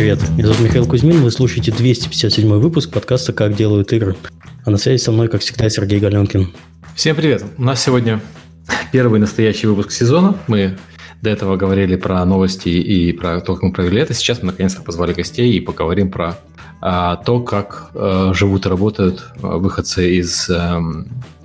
привет. Меня зовут Михаил Кузьмин, вы слушаете 257 выпуск подкаста «Как делают игры». А на связи со мной, как всегда, Сергей Галенкин. Всем привет. У нас сегодня первый настоящий выпуск сезона. Мы до этого говорили про новости и про то, как мы провели это. Сейчас мы наконец-то позвали гостей и поговорим про а, то, как а, живут и работают а, выходцы из а,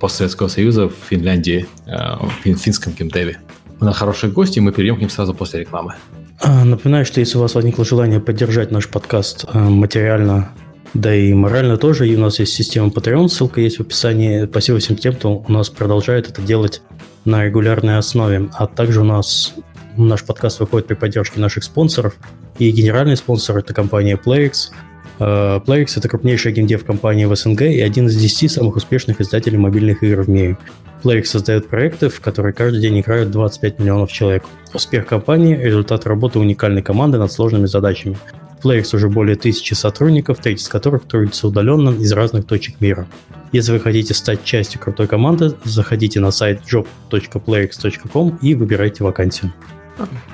постсоветского союза в Финляндии, а, в финском геймдеве. У нас хорошие гости, мы перейдем к ним сразу после рекламы. А, напоминаю, что если у вас возникло желание поддержать наш подкаст а, материально, да и морально тоже, и у нас есть система Patreon, ссылка есть в описании. Спасибо всем тем, кто у нас продолжает это делать на регулярной основе. А также у нас наш подкаст выходит при поддержке наших спонсоров. И генеральный спонсор – это компания PlayX. А, PlayX – это крупнейшая геймдев-компания в СНГ и один из 10 самых успешных издателей мобильных игр в мире. Playx создает проекты, в которые каждый день играют 25 миллионов человек. Успех компании – результат работы уникальной команды над сложными задачами. В Playx уже более тысячи сотрудников, треть из которых трудится удаленно из разных точек мира. Если вы хотите стать частью крутой команды, заходите на сайт job.playx.com и выбирайте вакансию.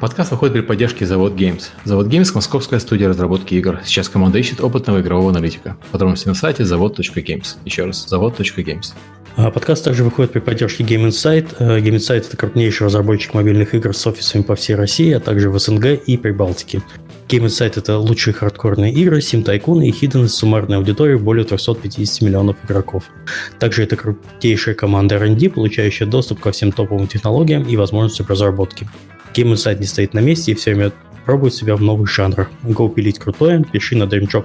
Подкаст выходит при поддержке Завод Games. Завод Games – московская студия разработки игр. Сейчас команда ищет опытного игрового аналитика. Подробности на сайте завод.games. Еще раз, завод.games. А подкаст также выходит при поддержке Game Insight. Э, Game Insight – это крупнейший разработчик мобильных игр с офисами по всей России, а также в СНГ и Прибалтике. Game Insight – это лучшие хардкорные игры, Tycoon и Hidden с суммарной аудиторией более 350 миллионов игроков. Также это крутейшая команда R&D, получающая доступ ко всем топовым технологиям и возможностям разработки. Game Insight не стоит на месте и все время пробует себя в новых жанрах. Go пилить крутое, пиши на dreamjob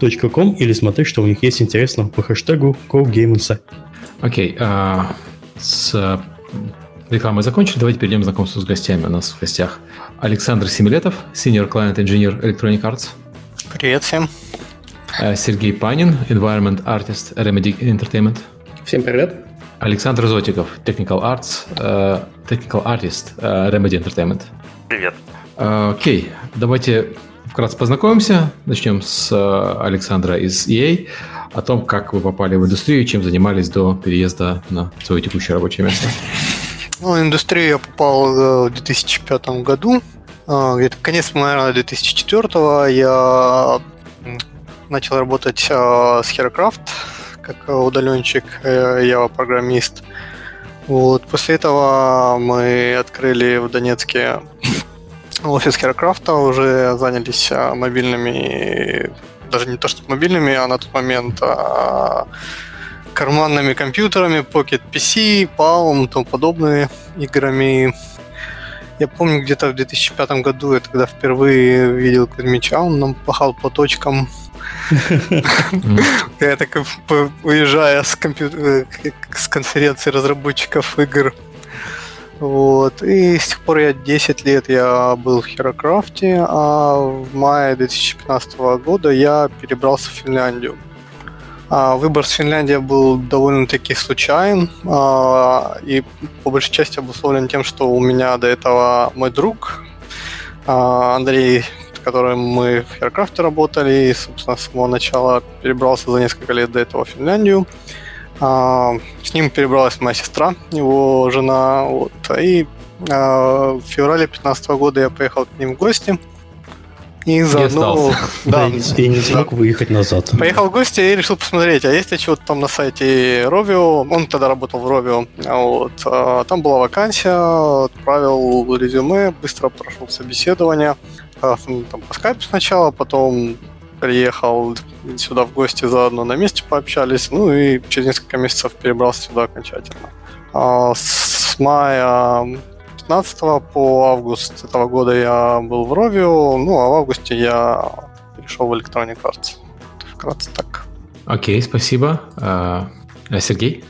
com или смотри, что у них есть интересно по хэштегу GoGameInsight. Окей, okay, а, с рекламой закончили, давайте перейдем к знакомству с гостями. У нас в гостях Александр Семилетов, Senior Client Engineer Electronic Arts. Привет всем. А, Сергей Панин, Environment Artist Remedy Entertainment. Всем привет. Александр Зотиков, Technical Arts, uh, Technical Artist uh, Remedy Entertainment. Привет. Окей, okay, давайте Вкратце познакомимся. Начнем с э, Александра из EA. О том, как вы попали в индустрию, чем занимались до переезда на свое текущее рабочее место. Ну, в индустрию я попал в 2005 году. Где-то конец, наверное, 2004 я начал работать с HeroCraft как удаленщик, э, я программист. Вот. После этого мы открыли в Донецке офис Херокрафта уже занялись а, мобильными, даже не то что мобильными, а на тот момент а, карманными компьютерами, Pocket PC, Palm тому подобные играми. Я помню, где-то в 2005 году я тогда впервые видел Кузьмича, он нам пахал по точкам. Я так уезжая с конференции разработчиков игр вот. И с тех пор я 10 лет я был в Херокрафте, а в мае 2015 года я перебрался в Финляндию. А выбор с Финляндии был довольно-таки случайен а, и по большей части обусловлен тем, что у меня до этого мой друг а, Андрей, с которым мы в Херокрафте работали, и, собственно, с самого начала перебрался за несколько лет до этого в Финляндию. А, с ним перебралась моя сестра, его жена. Вот, и а, в феврале 2015 года я поехал к ним в гости. И заодно... Да, и не смог выехать назад. Поехал в гости и решил посмотреть, а есть ли что-то там на сайте Rovio. Он тогда работал в Rovio. Вот. А, там была вакансия, отправил резюме, быстро прошел собеседование. Там по скайпу сначала, потом приехал сюда в гости заодно на месте пообщались, ну и через несколько месяцев перебрался сюда окончательно. А с мая 15 по август этого года я был в Rovio, ну а в августе я перешел в Electronic Arts. Вкратце так. Окей, спасибо. А Сергей?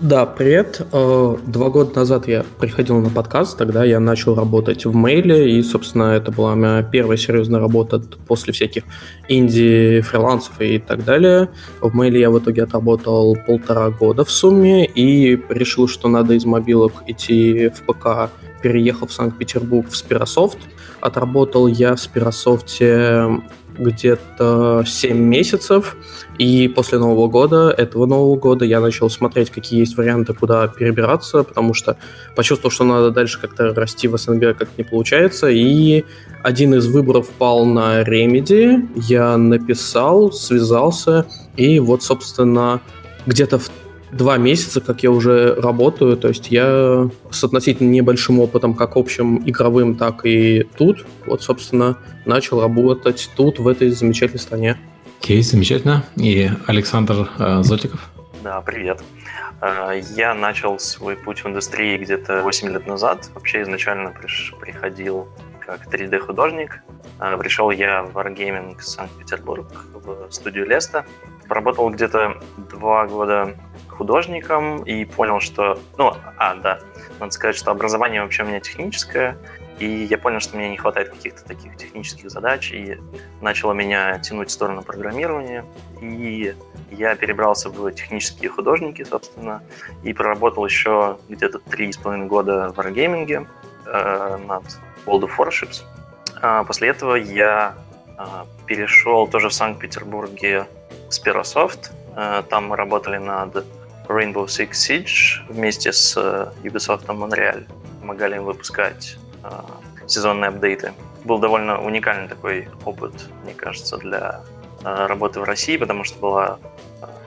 Да, привет. Э, два года назад я приходил на подкаст, тогда я начал работать в мейле, и, собственно, это была моя первая серьезная работа после всяких инди-фрилансов и так далее. В мейле я в итоге отработал полтора года в сумме и решил, что надо из мобилок идти в ПК, переехал в Санкт-Петербург в Спирософт. Отработал я в Спирософте где-то 7 месяцев, и после Нового года, этого Нового года, я начал смотреть, какие есть варианты, куда перебираться, потому что почувствовал, что надо дальше как-то расти в СНГ, как не получается, и один из выборов пал на Remedy, я написал, связался, и вот, собственно, где-то в два месяца, как я уже работаю, то есть я с относительно небольшим опытом, как общим игровым, так и тут, вот, собственно, начал работать тут, в этой замечательной стране. Окей, замечательно. И Александр э, Зотиков? Да, привет. Э, я начал свой путь в индустрии где-то 8 лет назад. Вообще изначально приш, приходил как 3D-художник. Э, пришел я в Wargaming Санкт-Петербург в студию Леста. Поработал где-то два года художником и понял, что... Ну, а, да, надо сказать, что образование вообще у меня техническое, и я понял, что мне не хватает каких-то таких технических задач, и начало меня тянуть в сторону программирования, и я перебрался в технические художники, собственно, и проработал еще где-то три с половиной года в Wargaming э, над World of Warships. А после этого я э, перешел тоже в Санкт-Петербурге в Sperosoft. Э, там мы работали над Rainbow Six Siege вместе с э, Ubisoft Montreal. Помогали им выпускать э, сезонные апдейты. Был довольно уникальный такой опыт, мне кажется, для э, работы в России, потому что была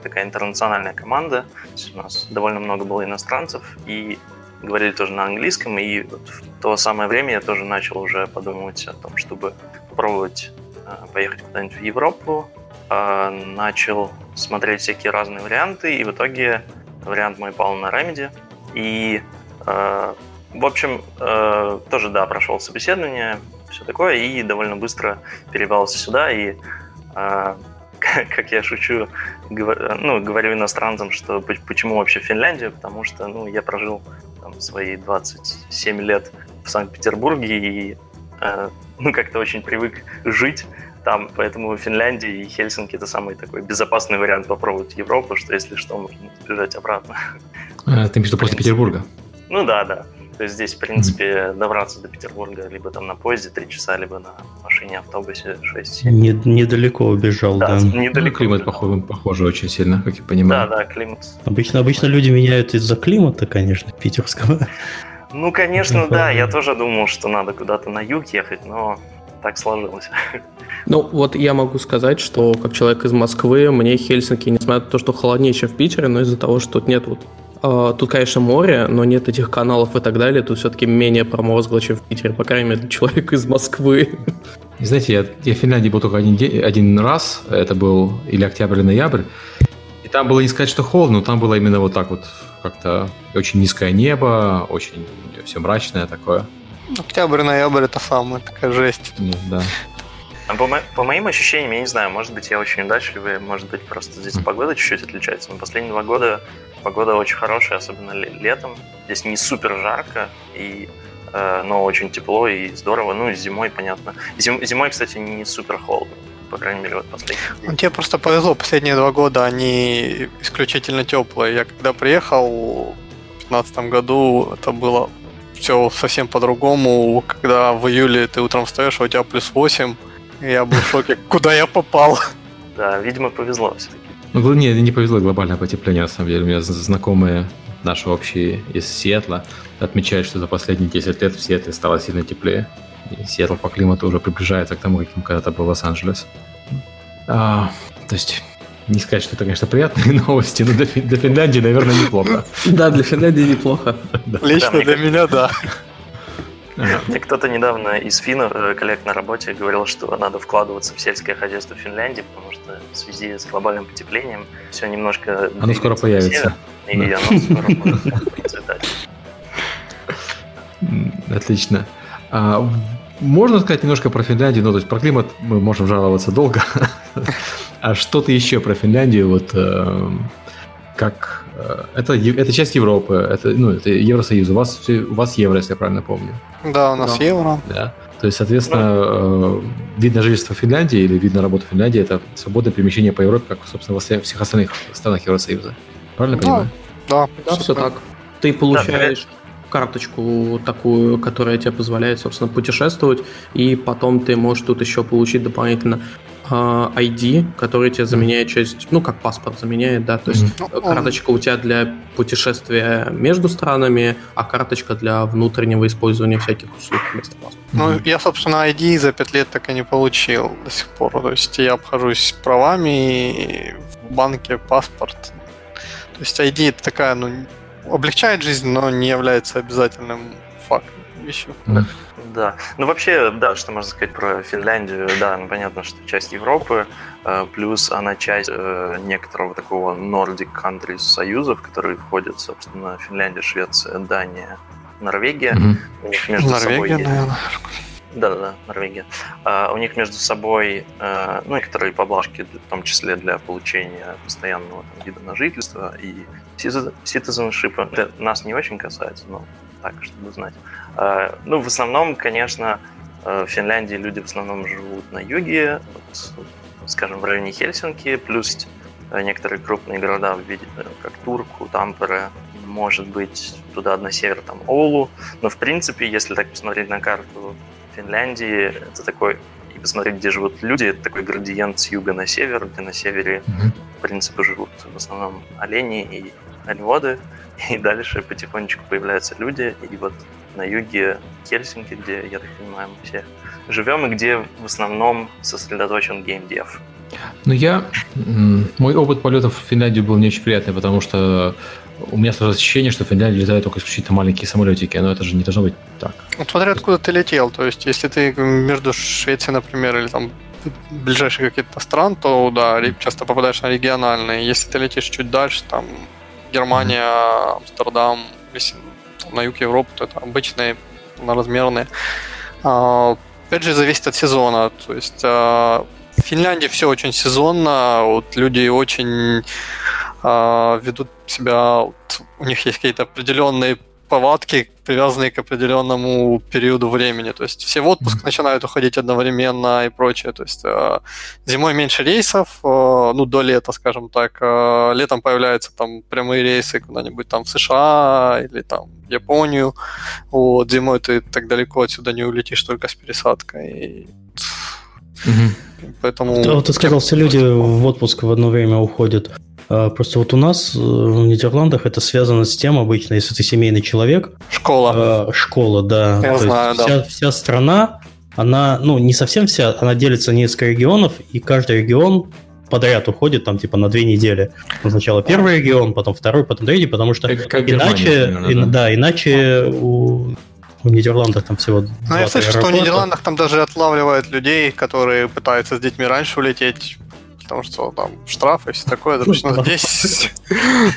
такая интернациональная команда. У нас довольно много было иностранцев, и говорили тоже на английском, и вот в то самое время я тоже начал уже подумывать о том, чтобы попробовать поехать куда-нибудь в Европу, начал смотреть всякие разные варианты, и в итоге вариант мой пал на Remedy. И, э, в общем, э, тоже, да, прошел собеседование, все такое, и довольно быстро перебрался сюда, и как я шучу, говорю, ну, говорю иностранцам, что почему вообще Финляндию, потому что, ну, я прожил там, свои 27 лет в Санкт-Петербурге и, э, ну, как-то очень привык жить там, поэтому Финляндия и Хельсинки это самый такой безопасный вариант попробовать Европу, что если что, можно сбежать обратно. А, ты между после Петербурга? Ну да, да. То есть здесь, в принципе, добраться до Петербурга либо там на поезде 3 часа, либо на машине, автобусе 6-7. Не, недалеко убежал, да. да. Недалеко ну, климат похож, похож очень сильно, как я понимаю. Да, да, климат. Обычно, обычно люди меняют из-за климата, конечно, питерского. Ну, конечно, да. Я тоже думал, что надо куда-то на юг ехать, но так сложилось. Ну, вот я могу сказать, что как человек из Москвы, мне Хельсинки, несмотря на то, что холоднее, чем в Питере, но из-за того, что тут нет вот Uh, тут, конечно, море, но нет этих каналов и так далее. Тут все-таки менее промозгло, чем в Питере, по крайней мере, для человека из Москвы. Знаете, я, я в Финляндии был только один, день, один раз. Это был или октябрь, или ноябрь. И там было не сказать, что холодно, но там было именно вот так вот как-то очень низкое небо, очень все мрачное такое. Октябрь, ноябрь это самая такая жесть. Ну, да. А по, мо- по моим ощущениям, я не знаю, может быть, я очень удачливый, может быть, просто здесь погода чуть-чуть отличается. Но последние два года погода очень хорошая, особенно летом. Здесь не супер жарко, и, э, но очень тепло и здорово. Ну, и зимой, понятно. Зим, зимой, кстати, не супер холодно по крайней мере, вот последние. Ну, тебе просто повезло, последние два года они исключительно теплые. Я когда приехал в 2015 году, это было все совсем по-другому. Когда в июле ты утром встаешь, а у тебя плюс 8, я был в шоке, куда я попал. Да, видимо, повезло все-таки. Ну, не, не повезло глобальное потепление, на самом деле. У меня знакомые наши общие из Сиэтла отмечают, что за последние 10 лет в Сиэтле стало сильно теплее. И Сиэтл по климату уже приближается к тому, каким когда-то был Лос-Анджелес. А, то есть не сказать, что это, конечно, приятные новости, но для, для Финляндии, наверное, неплохо. Да, для Финляндии неплохо. Лично для меня, да. Мне кто-то недавно из финнов, э, коллег на работе, говорил, что надо вкладываться в сельское хозяйство Финляндии, потому что в связи с глобальным потеплением все немножко... Оно скоро появится. И оно скоро будет процветать. Отлично. Можно сказать немножко про Финляндию, ну, то есть про климат мы можем жаловаться долго. а что-то еще про Финляндию, вот э, как... Э, это, это часть Европы, это, ну, это Евросоюз, у вас, у вас евро, если я правильно помню. Да, у нас да. евро. Да. То есть, соответственно, э, вид на жительство Финляндии или вид на работу Финляндии – это свободное перемещение по Европе, как, собственно, во всех остальных странах Евросоюза. Правильно да. понимаю? Да, да все, все так. Ты получаешь... Да, карточку такую, которая тебе позволяет, собственно, путешествовать, и потом ты можешь тут еще получить дополнительно ID, который тебе заменяет часть, ну, как паспорт заменяет, да, то есть mm-hmm. карточка у тебя для путешествия между странами, а карточка для внутреннего использования всяких услуг вместо паспорта. Ну, mm-hmm. я, собственно, ID за пять лет так и не получил до сих пор. То есть я обхожусь правами, и в банке паспорт. То есть ID это такая, ну, облегчает жизнь, но не является обязательным фактом вещью. Mm-hmm. Да. Ну, вообще, да, что можно сказать про Финляндию. Да, ну, понятно, что часть Европы, э, плюс она часть э, некоторого такого Nordic Countries союзов, которые входят, собственно, Финляндия, Швеция, Дания, Норвегия. Mm-hmm. У них между Норвегия, собой наверное. Да-да-да, Норвегия. Uh, у них между собой uh, ну, некоторые поблажки, в том числе для получения постоянного там, вида на жительство и citizenship. Это нас не очень касается, но так, чтобы знать. Uh, ну, в основном, конечно, в Финляндии люди в основном живут на юге, скажем, в районе Хельсинки, плюс некоторые крупные города виде, как Турку, Тампере, может быть, туда на север, там, Оулу. Но, в принципе, если так посмотреть на карту Финляндии, это такой, и посмотреть, где живут люди, это такой градиент с юга на север, где на севере, в принципе, живут в основном олени и оленеводы, и дальше потихонечку появляются люди, и вот на юге Хельсинки, где, я так понимаю, мы все живем, и где в основном сосредоточен геймдев. Ну, я... Мой опыт полетов в Финляндию был не очень приятный, потому что у меня сложилось ощущение, что в Финляндии летают только исключительно маленькие самолетики, но это же не должно быть так. Смотря откуда ты летел, то есть если ты между Швецией, например, или там ближайшие какие-то стран, то да, часто попадаешь на региональные. Если ты летишь чуть дальше, там Германия, Амстердам, если на юг Европы, то это обычные размерные. А, опять же, зависит от сезона. То есть а, в Финляндии все очень сезонно, вот люди очень а, ведут себя, вот, у них есть какие-то определенные повадки, привязанные к определенному периоду времени. То есть все в отпуск mm-hmm. начинают уходить одновременно и прочее. То есть э, зимой меньше рейсов, э, ну, до лета, скажем так. Э, летом появляются там прямые рейсы куда-нибудь там в США или там в Японию. Вот, зимой ты так далеко отсюда не улетишь только с пересадкой. Mm-hmm. Поэтому... А вот ты сказал, все люди в отпуск в одно время уходят. А, просто вот у нас э, в Нидерландах это связано с тем обычно, если ты семейный человек. Школа. А, школа, да. Я То знаю, есть да. Вся, вся страна, она, ну, не совсем вся, она делится на несколько регионов, и каждый регион подряд уходит там типа на две недели. Сначала первый регион, потом второй, потом третий, потому что как, как иначе, Германия, да? да, иначе у в Нидерландах там всего Ну, я слышу, что в Нидерландах там даже отлавливают людей, которые пытаются с детьми раньше улететь, потому что там штрафы и все такое. Допустим, ну, здесь...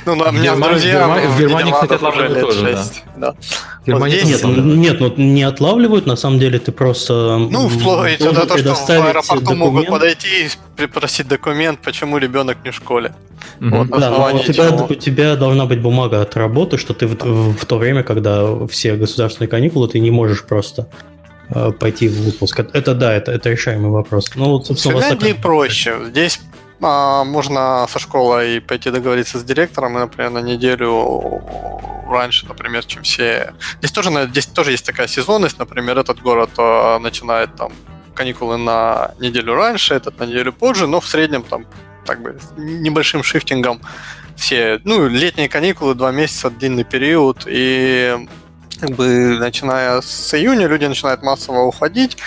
Ну, у меня друзья... В Германии, кстати, отлавливают тоже, да. Нет, нет, ну не отлавливают, на самом деле ты просто... Ну, вплоть до того, что в аэропорту могут подойти и попросить документ, почему ребенок не в школе. Вот, да, у тебя, у тебя должна быть бумага от работы, что ты в, в то время, когда все государственные каникулы, ты не можешь просто пойти в выпуск. Это да, это, это решаемый вопрос. Ну, вот, собственно, в Финляндии проще. Здесь а, можно со школой пойти договориться с директором, и, например, на неделю раньше, например, чем все. Здесь тоже, здесь тоже есть такая сезонность, например, этот город а, начинает там каникулы на неделю раньше, этот на неделю позже, но в среднем там так бы небольшим шифтингом все, ну, летние каникулы, два месяца, длинный период, и как бы начиная с июня люди начинают массово уходить,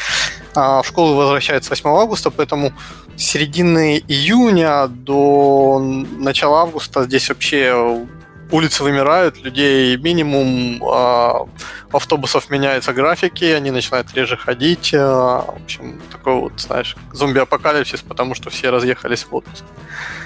а в школу возвращаются 8 августа, поэтому с середины июня до начала августа здесь вообще улицы вымирают, людей минимум, а, автобусов меняются графики, они начинают реже ходить. А, в общем, такой вот, знаешь, зомби-апокалипсис, потому что все разъехались в отпуск.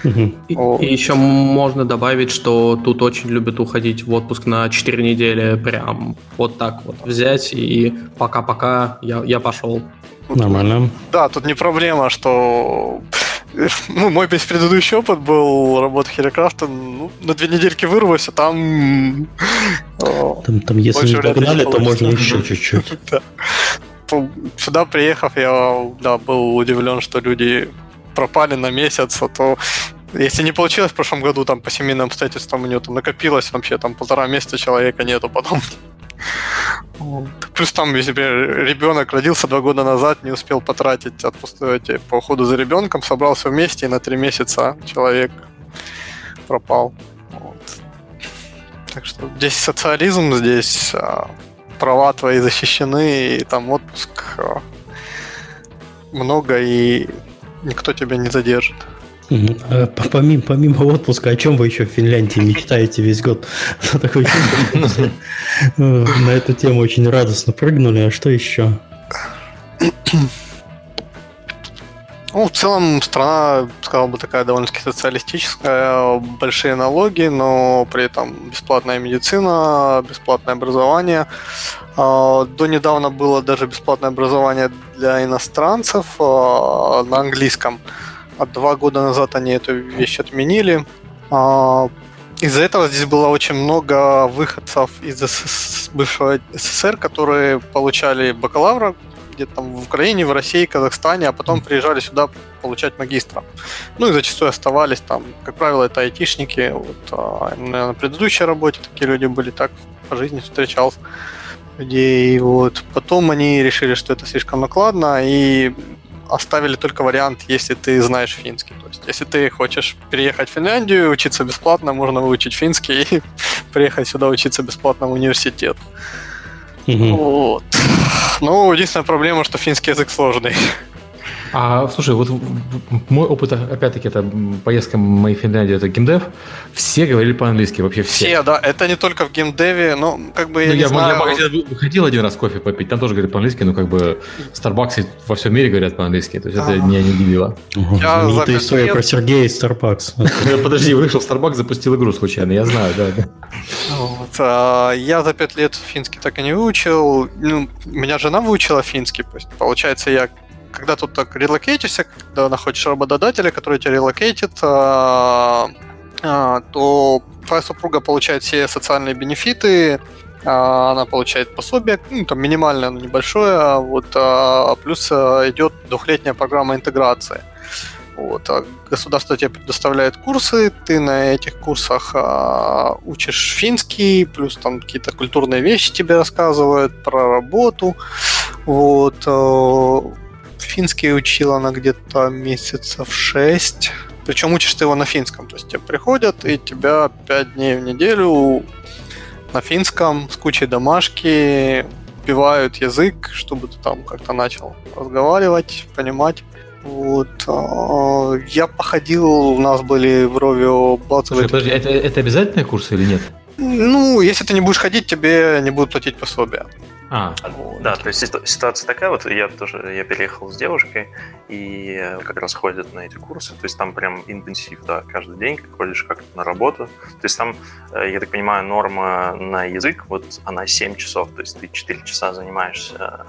И, и еще можно добавить, что тут очень любят уходить в отпуск на 4 недели, прям вот так вот взять и пока-пока я, я пошел. Нормально. Да, тут не проблема, что ну, мой весь предыдущий опыт был работа Херекрафта, ну, на две недельки вырвался, там... Там, там если не погнали, то можно еще чуть-чуть. Сюда приехав, я да, был удивлен, что люди пропали на месяц, а то если не получилось в прошлом году, там по семейным обстоятельствам у него там накопилось вообще там полтора месяца человека нету потом. Плюс там, если ребенок родился два года назад, не успел потратить отпуск по уходу за ребенком, собрался вместе, и на три месяца человек пропал. Вот. Так что здесь социализм, здесь а, права твои защищены, и там отпуск а, много, и никто тебя не задержит. А помимо, помимо отпуска, о чем вы еще в Финляндии мечтаете весь год? Такой на эту тему очень радостно прыгнули. А что еще? Ну, в целом страна, сказал бы, такая довольно-таки социалистическая, большие налоги, но при этом бесплатная медицина, бесплатное образование. А, до недавно было даже бесплатное образование для иностранцев а, на английском. А два года назад они эту вещь отменили. А, из-за этого здесь было очень много выходцев из бывшего СССР, которые получали бакалавра где-то там в Украине, в России, Казахстане, а потом приезжали сюда получать магистра. Ну и зачастую оставались там, как правило, это айтишники. Вот, а, на предыдущей работе такие люди были, так по жизни встречался людей. Вот. Потом они решили, что это слишком накладно, и оставили только вариант, если ты знаешь финский. То есть, если ты хочешь переехать в Финляндию, учиться бесплатно, можно выучить финский и приехать сюда учиться бесплатно в университет. Угу. Вот. Ну, единственная проблема, что финский язык сложный. А, слушай, вот мой опыт, опять-таки, это поездка моей Финляндии, это геймдев, все говорили по-английски, вообще все. Все, да, это не только в геймдеве, но как бы я ну, не я, знаю... Я магазин выходил один раз кофе попить, там тоже говорят по-английски, но как бы Starbucks во всем мире говорят по-английски, то есть это меня не удивило. Знаменитая история про Сергея из Starbucks. Подожди, вышел в Starbucks, запустил игру случайно, я знаю, да. А, я за пять лет финский так и не выучил. Ну, меня жена выучила финский, получается, я когда тут так релокейтишься, когда находишь работодателя, который тебя релокейтит, а, а, то твоя супруга получает все социальные бенефиты, а, она получает пособие, ну, там минимальное, но небольшое, вот, плюс идет двухлетняя программа интеграции. Вот, государство тебе предоставляет курсы, ты на этих курсах а, учишь финский, плюс там какие-то культурные вещи тебе рассказывают про работу. Вот, финский учила она где-то месяцев шесть. Причем учишь ты его на финском. То есть тебе приходят и тебя пять дней в неделю на финском с кучей домашки вбивают язык, чтобы ты там как-то начал разговаривать, понимать. Вот. А, я походил, у нас были в Ровио базовые... Подожди, это, это обязательные курсы или нет? Ну, если ты не будешь ходить, тебе не будут платить пособие. А. Да, то есть ситуация такая, вот я тоже я переехал с девушкой, и как раз ходят на эти курсы, то есть там прям интенсив, да, каждый день ходишь как на работу. То есть там, э, я так понимаю, норма на язык, вот она 7 часов, то есть ты 4 часа занимаешься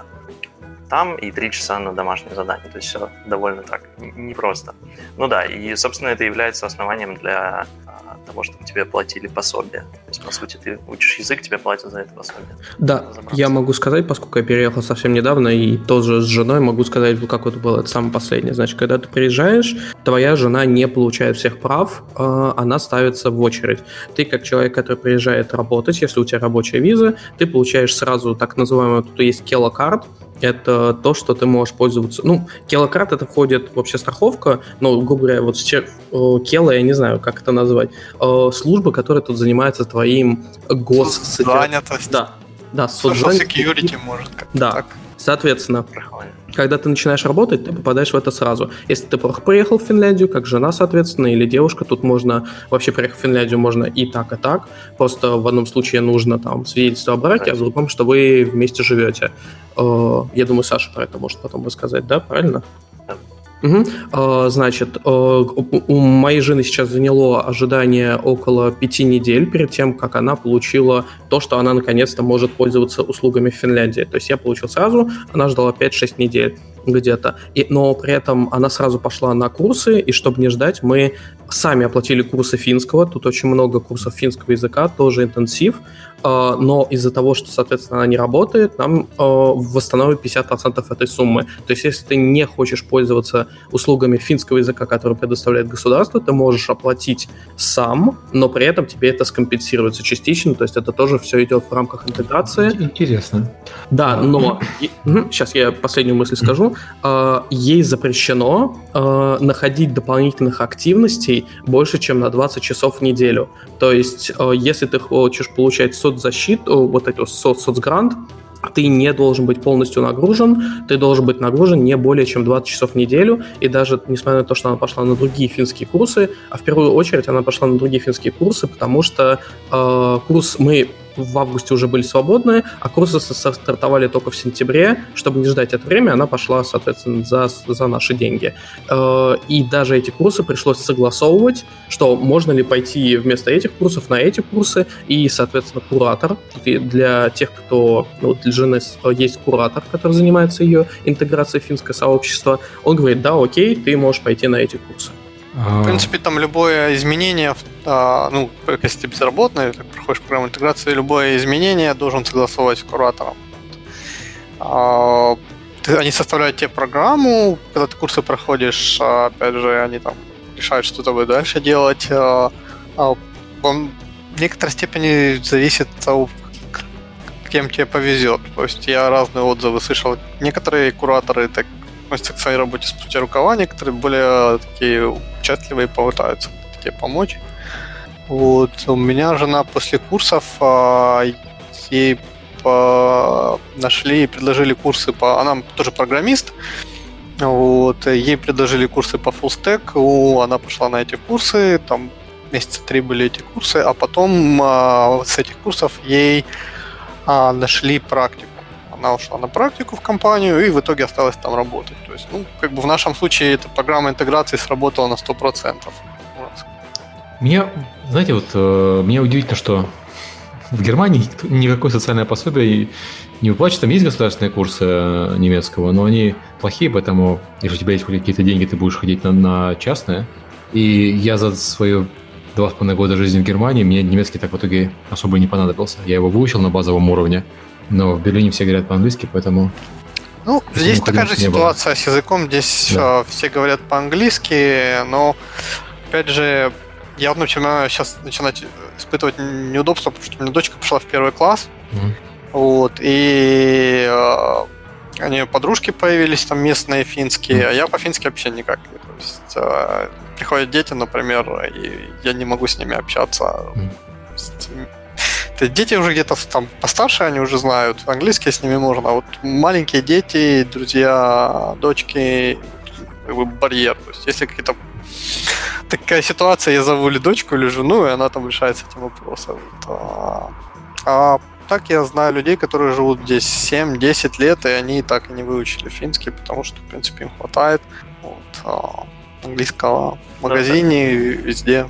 там и 3 часа на домашнее задание. То есть все довольно так непросто. Ну да, и, собственно, это является основанием для того, чтобы тебе платили пособие. То есть, по сути, ты учишь язык, тебе платят за это пособие. Да, я могу сказать, поскольку я переехал совсем недавно, и тоже с женой могу сказать, как это было, это самое последнее. Значит, когда ты приезжаешь, твоя жена не получает всех прав, а она ставится в очередь. Ты, как человек, который приезжает работать, если у тебя рабочая виза, ты получаешь сразу так называемую, тут есть келокарт, это то, что ты можешь пользоваться. Ну, Келокарт это входит вообще страховка, но, грубо говоря, вот Кела, я не знаю, как это назвать, служба, которая тут занимается твоим гос... Занятость. Да, да, Social security, может, Да, так. соответственно, когда ты начинаешь работать, ты попадаешь в это сразу. Если ты приехал в Финляндию, как жена, соответственно, или девушка, тут можно, вообще приехать в Финляндию можно и так, и так. Просто в одном случае нужно там свидетельство о браке, а в другом, что вы вместе живете. Э, я думаю, Саша про это может потом рассказать, да, правильно? Угу. Значит, у моей жены сейчас заняло ожидание около пяти недель перед тем, как она получила то, что она наконец-то может пользоваться услугами в Финляндии. То есть я получил сразу, она ждала 5-6 недель где-то. И, но при этом она сразу пошла на курсы, и чтобы не ждать, мы сами оплатили курсы финского, тут очень много курсов финского языка, тоже интенсив, но из-за того, что, соответственно, она не работает, нам а, восстановят 50% этой суммы. То есть, если ты не хочешь пользоваться услугами финского языка, которые предоставляет государство, ты можешь оплатить сам, но при этом тебе это скомпенсируется частично, то есть это тоже все идет в рамках интеграции. Интересно. Да, но сейчас я последнюю мысль скажу. А, ей запрещено находить дополнительных активностей больше, чем на 20 часов в неделю. То есть, если ты хочешь получать соцзащиту, вот эту соц, соцгрант, ты не должен быть полностью нагружен, ты должен быть нагружен не более чем 20 часов в неделю, и даже несмотря на то, что она пошла на другие финские курсы, а в первую очередь она пошла на другие финские курсы, потому что э, курс мы в августе уже были свободны, а курсы стартовали только в сентябре. Чтобы не ждать это время, она пошла, соответственно, за, за наши деньги. Э, и даже эти курсы пришлось согласовывать, что можно ли пойти вместо этих курсов на эти курсы, и, соответственно, куратор. Для тех, кто... Ну, для жены есть куратор, который занимается ее интеграцией в финское сообщество. Он говорит, да, окей, ты можешь пойти на эти курсы. В принципе, там любое изменение, а, ну, если ты безработный, ты проходишь программу интеграции, любое изменение должен согласовывать с куратором. А, они составляют тебе программу, когда ты курсы проходишь, а, опять же, они там решают, что тобой дальше делать. В некоторой степени зависит от того, кем тебе повезет. То есть я разные отзывы слышал. Некоторые кураторы так относятся к своей работе с рукава, некоторые более такие участливые попытаются тебе помочь. Вот. У меня жена после курсов, а, ей по... нашли и предложили курсы по... Она тоже программист, вот, ей предложили курсы по full она пошла на эти курсы, там месяца три были эти курсы, а потом а, с этих курсов ей а, нашли практику она ушла на практику в компанию и в итоге осталась там работать. То есть, ну, как бы в нашем случае эта программа интеграции сработала на 100%. Меня, знаете, вот э, мне удивительно, что в Германии никакое социальное пособие не выплачивает. Там есть государственные курсы э, немецкого, но они плохие, поэтому если у тебя есть какие-то деньги, ты будешь ходить на, на частное. И я за свое два с половиной года жизни в Германии, мне немецкий так в итоге особо не понадобился. Я его выучил на базовом уровне, но в Берлине все говорят по-английски, поэтому... Ну, здесь такая же ситуация с языком. Здесь да. Э, все говорят по-английски, но, опять же, я начинаю сейчас начинать испытывать неудобства, потому что у меня дочка пошла в первый класс. Mm. Вот, и э, у нее подружки появились там местные финские, mm. а я по-фински вообще никак. То есть э, приходят дети, например, и я не могу с ними общаться. Mm. То есть дети уже где-то там постарше, они уже знают английский, с ними можно. А вот маленькие дети, друзья, дочки, как бы барьер. То есть если какие-то такая ситуация, я зову или дочку, или жену, и она там решает этим вопросом. Вот. А, а так я знаю людей, которые живут здесь 7-10 лет, и они так и не выучили финский, потому что, в принципе, им хватает вот, а, английского в магазине, везде.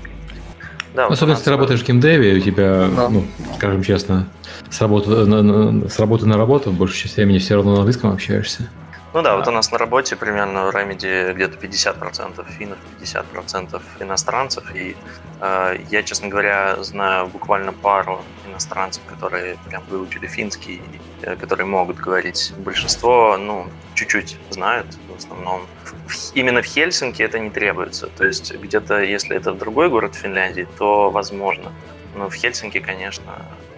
Да, вот Особенно, если ты работаешь в геймдеве, у тебя, да. ну, скажем честно, с работы, на, на, с работы на работу большую часть времени все равно на английском общаешься. Ну да, вот у нас на работе примерно в Remedy где-то 50% финнов, 50% иностранцев. И э, я, честно говоря, знаю буквально пару иностранцев, которые прям выучили финский, э, которые могут говорить. Большинство, ну, чуть-чуть знают, основном. Именно в Хельсинки это не требуется. То есть где-то, если это в другой город Финляндии, то возможно. Но в Хельсинки, конечно,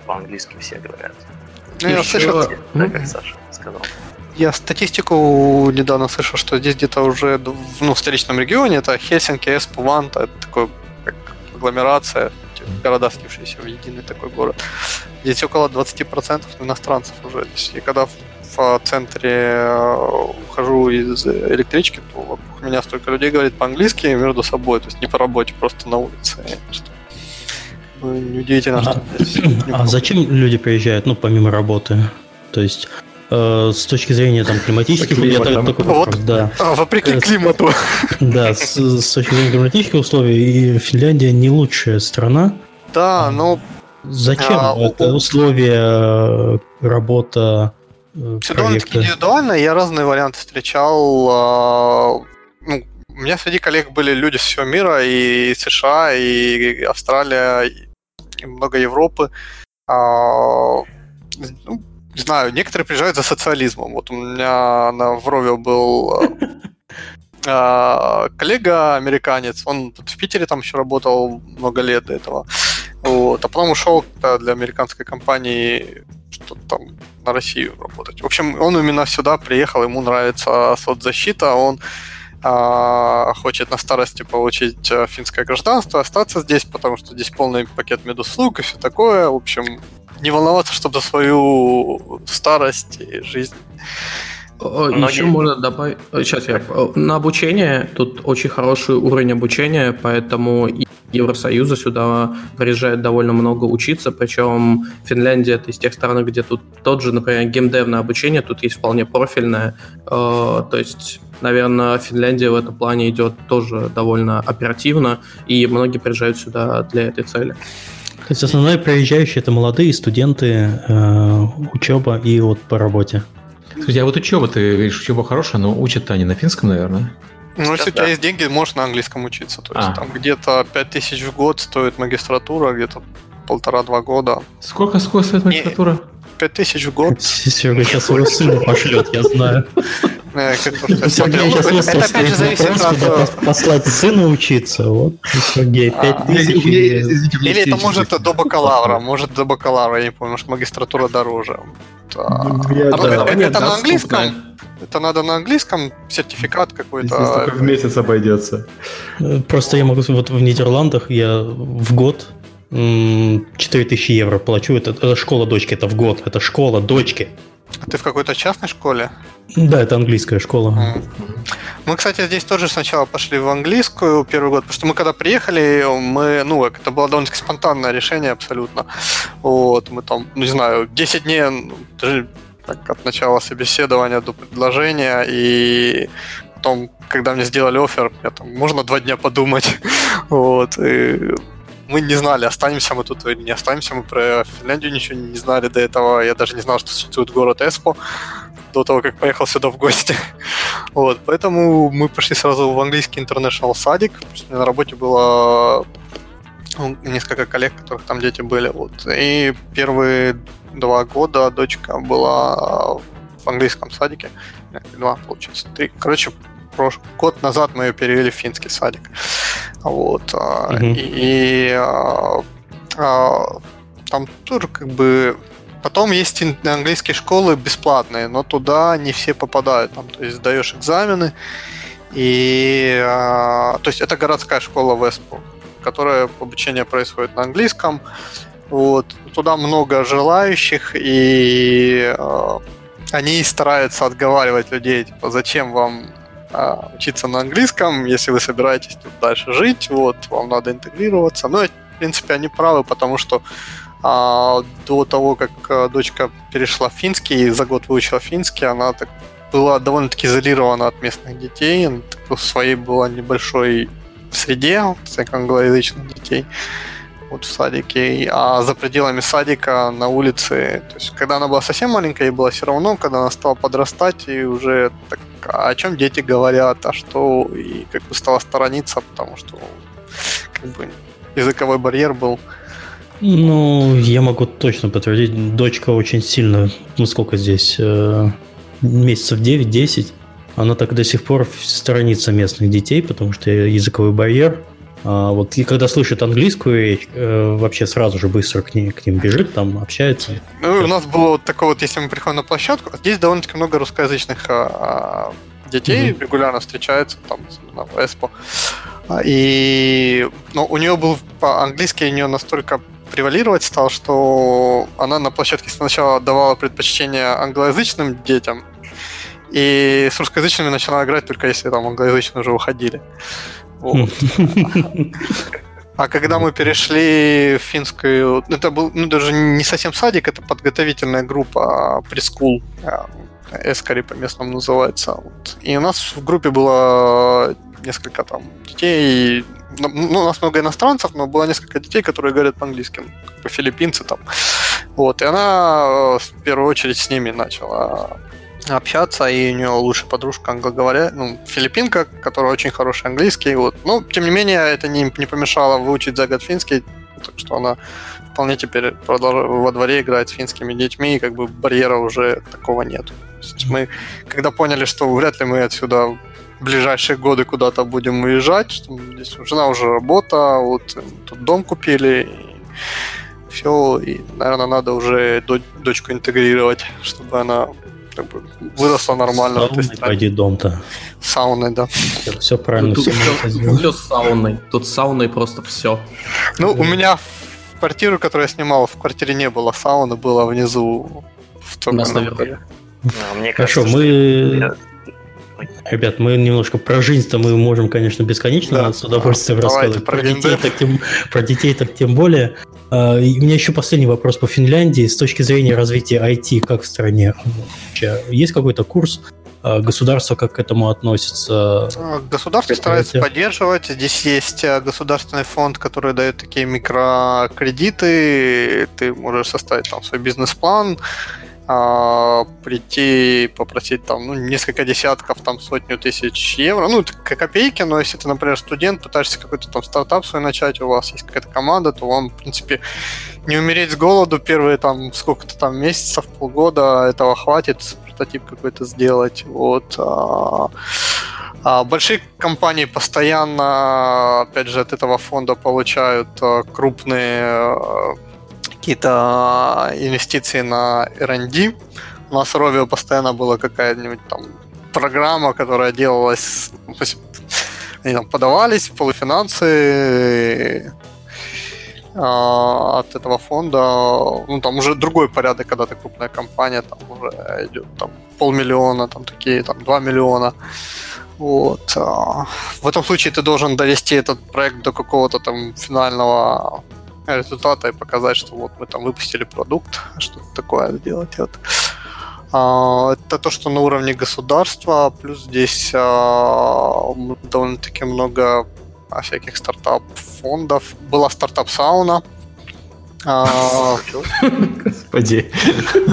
по-английски все говорят. Ну, я слышал, да, как Саша сказал. Я статистику недавно слышал, что здесь где-то уже ну, в столичном регионе это Хельсинки, Эспуванта, это такой как агломерация, города, слившиеся в единый такой город. Здесь около 20% иностранцев уже. И когда в, центре э, ухожу из электрички, то вокруг меня столько людей говорит по-английски между собой, то есть не по работе, просто на улице. Что неудивительно, что здесь. А зачем люди приезжают, ну, помимо работы? То есть Э, с точки зрения там климатических условий, это такой вопрос, да. А, вопреки э, климату. Да, с, с точки зрения климатических условий, и Финляндия не лучшая страна. Да, но... Зачем а, это условия, работа, Все довольно-таки индивидуально. Я разные варианты встречал. А, ну, у меня среди коллег были люди с всего мира, и США, и Австралия, и много Европы. А, ну, не знаю, некоторые приезжают за социализмом. Вот у меня на Врове был а, коллега американец, он тут в Питере там еще работал много лет до этого. Вот, а потом ушел для американской компании там на Россию работать. В общем, он именно сюда приехал, ему нравится соцзащита, он а, хочет на старости получить э, финское гражданство, остаться здесь, потому что здесь полный пакет медуслуг и все такое. В общем, не волноваться, чтобы за свою старость и жизнь Многие... Еще можно добавить... Сейчас я... На обучение, тут очень хороший уровень обучения, поэтому Евросоюза сюда приезжает довольно много учиться, причем Финляндия это из тех стран, где тут тот же, например, геймдевное обучение, тут есть вполне профильное, э, то есть наверное, Финляндия в этом плане идет тоже довольно оперативно, и многие приезжают сюда для этой цели. То есть основные приезжающие это молодые студенты, э, учеба и вот по работе. Слушай, а вот учеба, ты говоришь, учеба хорошая, но учат-то они на финском, наверное? Ну, если у тебя есть деньги, можешь на английском учиться. То есть а. там где-то 5000 в год стоит магистратура, где-то полтора-два года. Сколько, сколько стоит магистратура? 5000 в год. Сергей сейчас его сына пошлет, я знаю. Э, это опять же зависит от... Э, послать сына учиться, вот, Сергей, 5000. Или это может до бакалавра, может до бакалавра, я не помню, может магистратура дороже. А это на английском? Это надо на английском, сертификат какой-то. в месяц обойдется. Просто я могу... Вот в Нидерландах я в год 4000 евро плачу. Это, это школа дочки, это в год. Это школа дочки. А ты в какой-то частной школе? Да, это английская школа. Mm. Мы, кстати, здесь тоже сначала пошли в английскую первый год, потому что мы когда приехали, мы, ну, это было довольно-таки спонтанное решение абсолютно. Вот, мы там, ну, не знаю, 10 дней, ну, так, от начала собеседования до предложения, и потом, когда мне сделали офер, я там, можно два дня подумать, вот, и мы не знали, останемся мы тут или не останемся. Мы про Финляндию ничего не знали до этого. Я даже не знал, что существует город Эспо до того, как поехал сюда в гости. вот, поэтому мы пошли сразу в английский international садик. На работе было ну, несколько коллег, которых там дети были. Вот. И первые два года дочка была в английском садике. Два, получается, три. Короче, прош... год назад мы ее перевели в финский садик. Вот. Угу. И, а, а, там тоже как бы Потом есть английские школы бесплатные, но туда не все попадают. Там, то есть сдаешь экзамены, и а, то есть это городская школа в Эспо, которая обучение происходит на английском. Вот туда много желающих, и а, они стараются отговаривать людей, типа, зачем вам учиться на английском, если вы собираетесь тут дальше жить, вот, вам надо интегрироваться. Но, в принципе, они правы, потому что а, до того, как а, дочка перешла в финский за год выучила финский, она так была довольно-таки изолирована от местных детей, она в своей была небольшой среде, всяких англоязычных детей вот в садике, а за пределами садика на улице, то есть когда она была совсем маленькая, ей было все равно, когда она стала подрастать, и уже так, а о чем дети говорят, а что, и как бы стала сторониться, потому что как бы языковой барьер был. Ну, я могу точно подтвердить, дочка очень сильно, ну сколько здесь, э, месяцев 9-10, она так до сих пор сторонится местных детей, потому что языковой барьер, вот и когда слышит английскую речь, э, вообще сразу же быстро к, ней, к ним бежит, там общается. Ну, у нас было вот такое вот, если мы приходим на площадку, здесь довольно-таки много русскоязычных а, детей mm-hmm. регулярно встречаются, там, в Эспо. А, и ну, у нее был по-английски, у нее настолько превалировать стал, что она на площадке сначала давала предпочтение англоязычным детям, и с русскоязычными начала играть только если там англоязычные уже уходили. А когда мы перешли в финскую... Это был ну, даже не совсем садик, это подготовительная группа прескул. А, Эскари по-местному называется. И у нас в группе было несколько там детей. Ну, ну, у нас много иностранцев, но было несколько детей, которые говорят по-английски. Как бы филиппинцы там. Вот. И она э, в первую очередь с ними начала общаться, и у нее лучшая подружка англоговоря, ну, филиппинка, которая очень хороший английский, вот. Но, тем не менее, это не, не помешало выучить за год финский, так что она вполне теперь продолж... во дворе играет с финскими детьми, и как бы барьера уже такого нет. мы, когда поняли, что вряд ли мы отсюда в ближайшие годы куда-то будем уезжать, что здесь жена уже работа, вот тут дом купили, и все, и, наверное, надо уже дочку интегрировать, чтобы она как бы выросла нормально. Сауной пойди дом-то. Сауной, да. Все, все правильно. Тут все, все с сауной. Тут с сауной просто все. Ну, у меня в квартиру, которую я снимал, в квартире не было сауны, было внизу. В У нас наверху. А, мне кажется, Хорошо, мы... Ребят, мы немножко про жизнь-то мы можем, конечно, бесконечно да. с удовольствием да, рассказывать. Про детей, так тем, про детей так тем более. А, и у меня еще последний вопрос по Финляндии. С точки зрения развития IT, как в стране? Есть какой-то курс? А, государство как к этому относится? А, государство старается поддерживать. Здесь есть государственный фонд, который дает такие микрокредиты. Ты можешь составить там свой бизнес-план а, прийти попросить там ну, несколько десятков, там сотню тысяч евро. Ну, это копейки, но если ты, например, студент, пытаешься какой-то там стартап свой начать, у вас есть какая-то команда, то вам, в принципе, не умереть с голоду первые там сколько-то там месяцев, полгода этого хватит прототип какой-то сделать. Вот. А, а большие компании постоянно, опять же, от этого фонда получают а, крупные какие-то инвестиции на R&D. У нас в Rovio постоянно была какая-нибудь там программа, которая делалась, они там подавались, полуфинансы а, от этого фонда, ну там уже другой порядок, когда ты крупная компания, там уже идет там полмиллиона, там такие, там 2 миллиона. Вот. А, в этом случае ты должен довести этот проект до какого-то там финального результата и показать, что вот мы там выпустили продукт, что-то такое сделать. Вот. А, это то, что на уровне государства, плюс здесь а, довольно-таки много а, всяких стартап-фондов. Была стартап-сауна, Господи.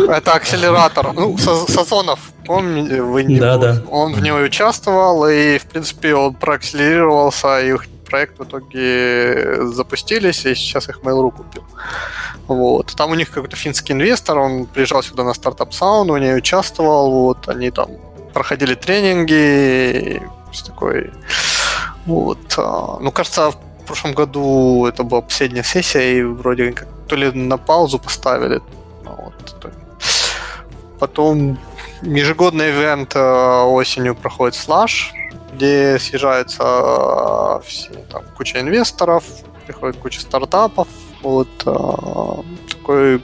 Это акселератор. Ну, Сазонов, помните, вы не да, да. Он в него участвовал, и, в принципе, он проакселерировался, и проект в итоге запустились, и сейчас их Mail.ru купил. Вот. Там у них какой-то финский инвестор, он приезжал сюда на стартап саунд, у нее участвовал, вот, они там проходили тренинги, все такое. Вот. А, ну, кажется, в прошлом году это была последняя сессия, и вроде как то ли на паузу поставили. Вот. Потом ежегодный ивент а, осенью проходит Slash, где съезжаются э, все, там, куча инвесторов, приходит куча стартапов, вот э, такой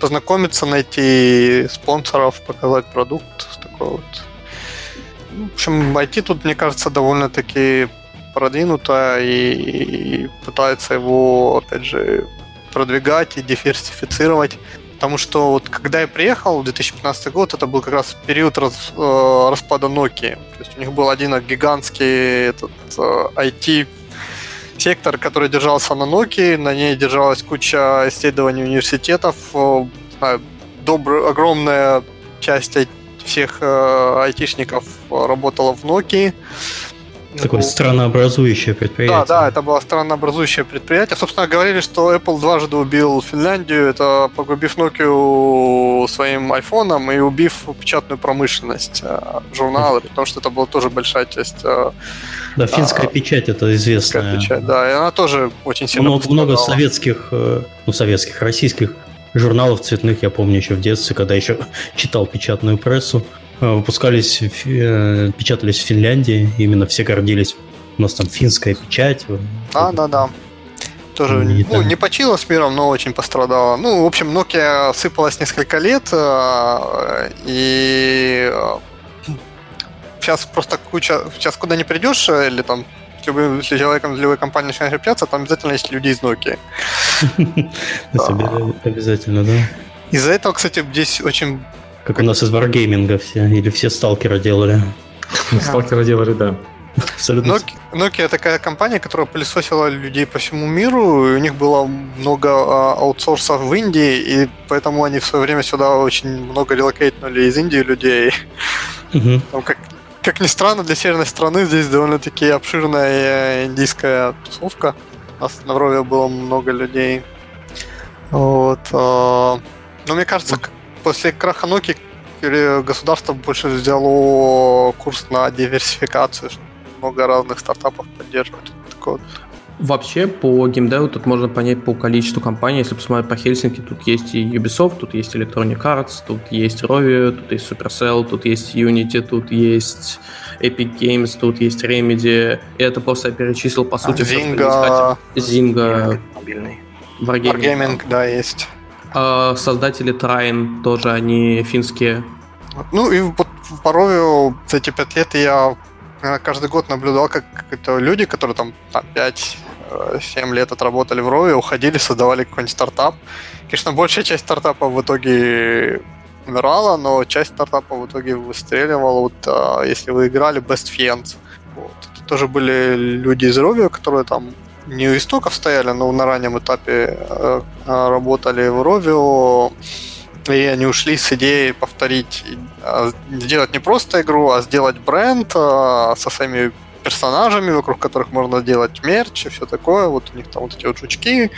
познакомиться, найти спонсоров, показать продукт, такой вот. В общем, IT тут, мне кажется, довольно-таки продвинуто и пытается его, опять же, продвигать и диверсифицировать. Потому что вот когда я приехал, 2015 год, это был как раз период раз, э, распада Nokia. То есть у них был один гигантский этот э, IT сектор, который держался на Nokia, на ней держалась куча исследований университетов, э, добр, огромная часть всех э, айтишников работала в Nokia. Такое был... странообразующее предприятие. Да, да, это было странообразующее предприятие. Собственно, говорили, что Apple дважды убил Финляндию, это погубив Nokia своим айфоном и убив печатную промышленность э, журнала, потому что это была тоже большая часть. Э, да, финская а, печать это известная. Печать, да, и она тоже очень сильно Много, много советских, э, ну, советских, российских журналов цветных, я помню еще в детстве, когда еще читал печатную прессу. Э, выпускались, э, печатались в Финляндии, именно все гордились. У нас там финская печать. Да, да, да. Тоже не, ну, не почила с миром, но очень пострадала. Ну, в общем, Nokia сыпалась несколько лет, э, и сейчас просто куча... Сейчас куда не придешь, или там любым, если человеком из любой компании начинаешь общаться, там обязательно есть люди из Nokia. Обязательно, да. Из-за этого, кстати, здесь очень как у нас из варгейминга все, или все сталкера делали. Сталкера делали, да. Абсолютно. Nokia, Nokia такая компания, которая пылесосила людей по всему миру, и у них было много а, аутсорсов в Индии, и поэтому они в свое время сюда очень много релокейтнули из Индии людей. Угу. Там как, как ни странно, для северной страны здесь довольно-таки обширная индийская тусовка. У нас на Врове было много людей. Вот. А, но мне кажется, после краха Nokia государство больше взяло курс на диверсификацию, много разных стартапов поддерживать. Такое вот. Вообще, по геймдеву тут можно понять по количеству компаний. Если посмотреть по Хельсинки, тут есть и Ubisoft, тут есть Electronic Arts, тут есть Rovio, тут есть Supercell, тут есть Unity, тут есть Epic Games, тут есть Remedy. И это просто я перечислил, по сути, Zynga... Zynga... Мобильный. Wargaming. Wargaming, да, есть. А создатели Trine тоже, они финские. Ну и вот в Борове за эти пять лет я каждый год наблюдал, как это люди, которые там, там 5-7 лет отработали в Рове, уходили, создавали какой-нибудь стартап. Конечно, большая часть стартапа в итоге умирала, но часть стартапа в итоге выстреливала. Вот а, если вы играли Best Friends, вот. это тоже были люди из Ровио, которые там не у истоков стояли, но на раннем этапе э, работали в Ровио, и они ушли с идеей повторить, а, сделать не просто игру, а сделать бренд со своими персонажами, вокруг которых можно делать мерч и все такое. Вот у них там вот эти вот жучки,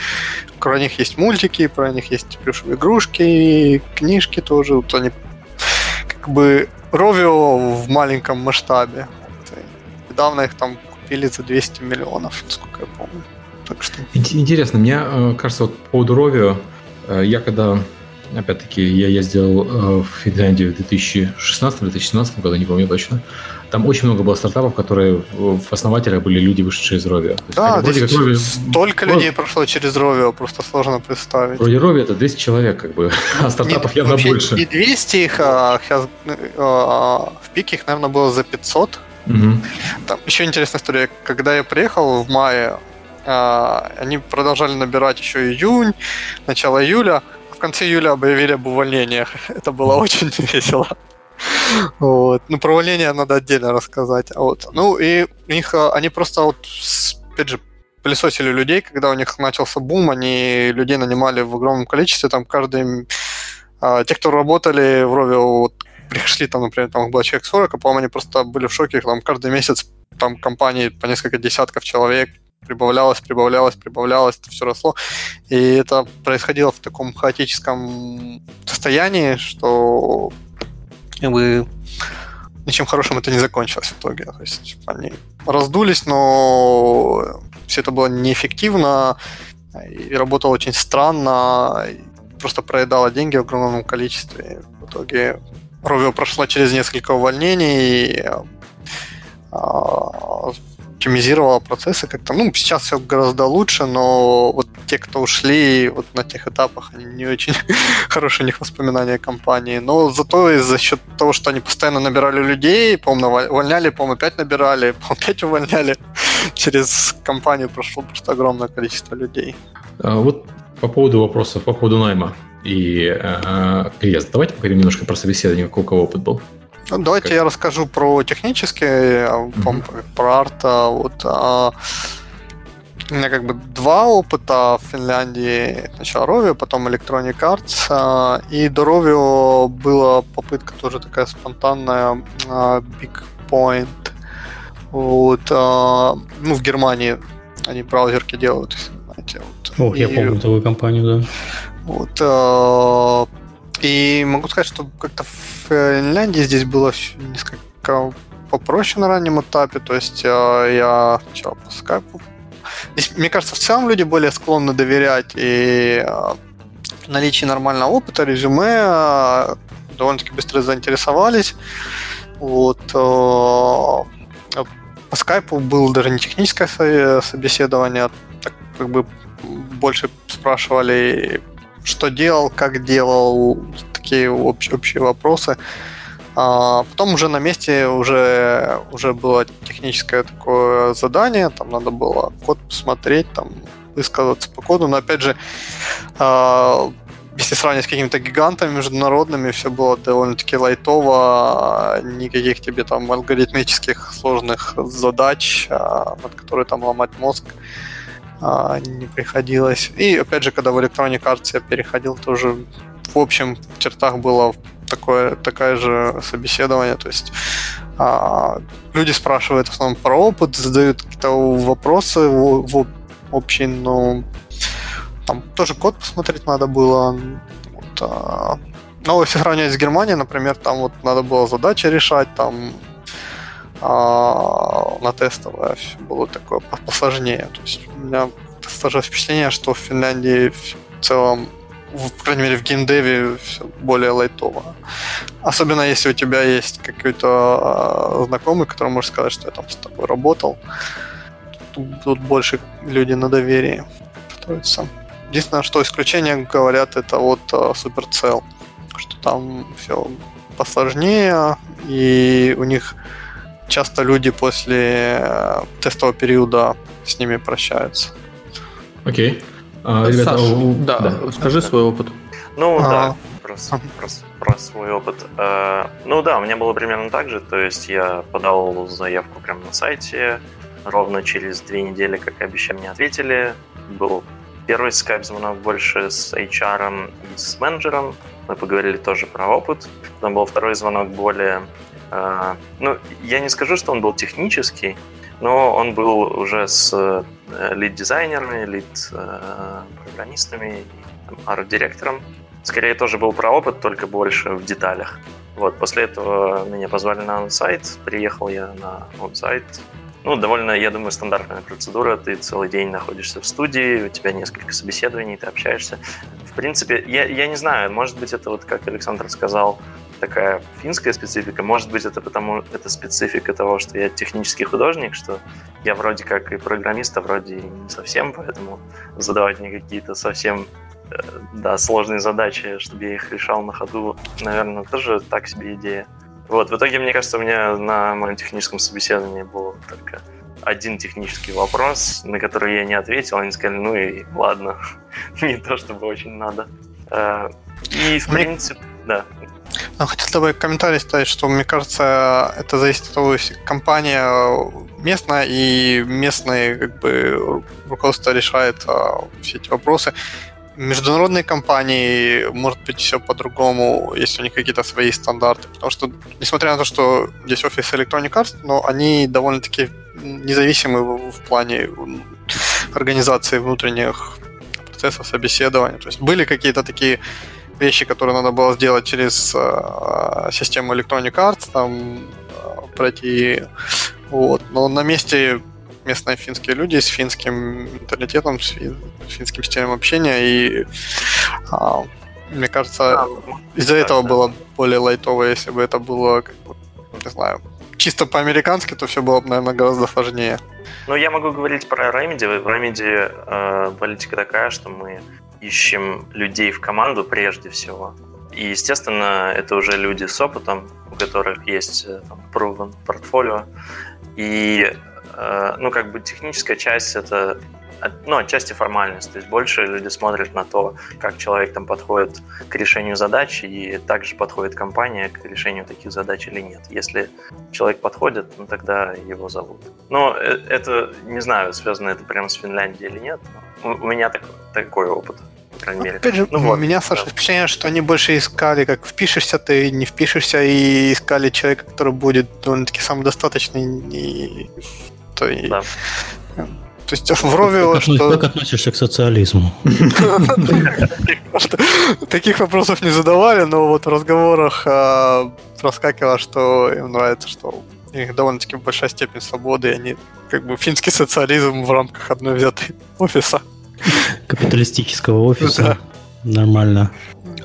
про них есть мультики, про них есть плюшевые игрушки, книжки тоже. Вот они как бы Ровио в маленьком масштабе. Недавно их там купили за 200 миллионов, насколько я помню. Так что... Интересно, мне э, кажется, вот по поводу Ровио, э, я когда Опять-таки, я ездил э, в Финляндию в 2016-2017 году, не помню точно. Там очень много было стартапов, которые в основателях были люди, вышедшие из Ровио. Да, здесь как Ровио... столько вот. людей прошло через Ровио, просто сложно представить. Вроде Ровио это 200 человек, как бы, а стартапов не, явно больше. Не 200 их, а, сейчас, а, в пике их, наверное, было за 500. Угу. Там еще интересная история. Когда я приехал в мае, а, они продолжали набирать еще июнь, начало июля, в конце июля объявили об увольнениях. Это было очень весело. Вот. Ну, про увольнение надо отдельно рассказать. Вот. Ну, и у них, а, они просто вот, опять же, пылесосили людей, когда у них начался бум, они людей нанимали в огромном количестве, там каждый... А, те, кто работали в Рове, вот, пришли, там, например, там было человек 40, а, по-моему, они просто были в шоке, там каждый месяц там компании по несколько десятков человек прибавлялось, прибавлялось, прибавлялось, это все росло. И это происходило в таком хаотическом состоянии, что бы ничем хорошим это не закончилось в итоге. То есть они раздулись, но все это было неэффективно и работало очень странно, просто проедало деньги в огромном количестве. В итоге Ровио прошла через несколько увольнений, а, оптимизировала процессы как-то. Ну, сейчас все гораздо лучше, но вот те, кто ушли вот на тех этапах, они не очень хорошие у них воспоминания компании. Но зато и за счет того, что они постоянно набирали людей, по-моему, увольняли, по-моему, опять набирали, по-моему, опять увольняли. Через компанию прошло просто огромное количество людей. А, вот по поводу вопросов, по поводу найма и э, приезда. Давайте поговорим немножко про собеседование, какой у кого опыт был. Ну, давайте как? я расскажу про технические, mm-hmm. про арта. Вот, а, у меня как бы два опыта в Финляндии. Сначала Rovio, потом Electronic Arts. А, и до Rovio была попытка тоже такая спонтанная а, Big Point. Вот, а, ну, в Германии они браузерки делают, если знаете. Вот. О, и, я помню такую компанию, да. Вот, а, и могу сказать, что как-то в Финляндии здесь было несколько попроще на раннем этапе. То есть э, я сначала по скайпу. Здесь, мне кажется, в целом люди более склонны доверять и э, при наличии нормального опыта, резюме э, довольно-таки быстро заинтересовались. Вот. По скайпу было даже не техническое собеседование, так как бы больше спрашивали что делал, как делал, такие общие, общие вопросы. А потом уже на месте уже, уже было техническое такое задание, там надо было код посмотреть, там высказаться по коду, но опять же, а, если сравнивать с какими-то гигантами международными, все было довольно-таки лайтово, никаких тебе там алгоритмических сложных задач, а, над которые там ломать мозг не приходилось. И опять же, когда в Electronic Arts я переходил, тоже в общем в чертах было такое, такое же собеседование, то есть а, люди спрашивают в основном про опыт, задают какие-то вопросы в, в общий, но там тоже код посмотреть надо было. Вот, а, ну, если сравнивать с Германией, например, там вот надо было задачи решать, там а, на тестовое все было такое посложнее. То есть у меня сложилось впечатление, что в Финляндии в целом в, по крайней мере, в геймдеве все более лайтово. Особенно если у тебя есть какой-то э, знакомый, который может сказать, что я там с тобой работал. Тут, тут больше люди на доверии строятся. Единственное, что исключение говорят, это вот э, Supercell, что там все посложнее, и у них часто люди после э, тестового периода с ними прощаются. Окей. А, ребята, Саш, у... да, да, скажи свой опыт. Ну а... да, про, про, про свой опыт. Uh, ну да, у меня было примерно так же, то есть я подал заявку прямо на сайте, ровно через две недели, как и обещали, мне ответили. Был первый скайп-звонок больше с HR и с менеджером. Мы поговорили тоже про опыт. Потом был второй звонок более... Uh, ну, я не скажу, что он был технический, но он был уже с э, лид-дизайнерами, лид-программистами, арт-директором. Скорее тоже был про опыт, только больше в деталях. Вот, после этого меня позвали на онсайт, приехал я на онсайт. Ну, довольно, я думаю, стандартная процедура. Ты целый день находишься в студии, у тебя несколько собеседований, ты общаешься. В принципе, я, я не знаю, может быть, это вот, как Александр сказал, такая финская специфика. Может быть, это потому, это специфика того, что я технический художник, что я вроде как и программист, а вроде и не совсем, поэтому задавать мне какие-то совсем э, да, сложные задачи, чтобы я их решал на ходу, наверное, тоже так себе идея. Вот, в итоге, мне кажется, у меня на моем техническом собеседовании был только один технический вопрос, на который я не ответил. Они сказали, ну и ладно, не то чтобы очень надо. Э, и, в принципе, да. Ну, хотел бы комментарий ставить, что, мне кажется, это зависит от того, если компания местная, и местные как бы, руководство решает а, все эти вопросы. Международные компании, может быть, все по-другому, если у них какие-то свои стандарты. Потому что, несмотря на то, что здесь офис Electronic Arts, но они довольно-таки независимы в, плане организации внутренних процессов собеседования. То есть были какие-то такие вещи, которые надо было сделать через э, систему Electronic Arts, там э, пройти. Вот. Но на месте местные финские люди с финским менталитетом, с финским стилем общения, и э, мне кажется, из-за этого было более лайтово, если бы это было, как бы, не знаю, чисто по-американски, то все было бы, наверное, гораздо сложнее. Ну, я могу говорить про Remedy. В Remedy э, политика такая, что мы ищем людей в команду прежде всего. И, естественно, это уже люди с опытом, у которых есть э, там, proven портфолио. И, ну, как бы техническая часть это ну, отчасти формальность. То есть больше люди смотрят на то, как человек там подходит к решению задач, и также подходит компания к решению таких задач или нет. Если человек подходит, ну, тогда его зовут. Но э, это, не знаю, связано это прямо с Финляндией или нет. У, меня так, такой опыт крайней мере. Опять же, ну, вот, у меня, Саша, да. впечатление, что они больше искали, как впишешься ты, не впишешься, и искали человека, который будет довольно-таки самодостаточный. И, то, и, да. То есть в Ровио... Что... как относишься к социализму? Таких вопросов не задавали, но вот в разговорах а, проскакивало, что им нравится, что у них довольно-таки большая степень свободы, и они как бы финский социализм в рамках одной взятой офиса. Капиталистического офиса. Нормально.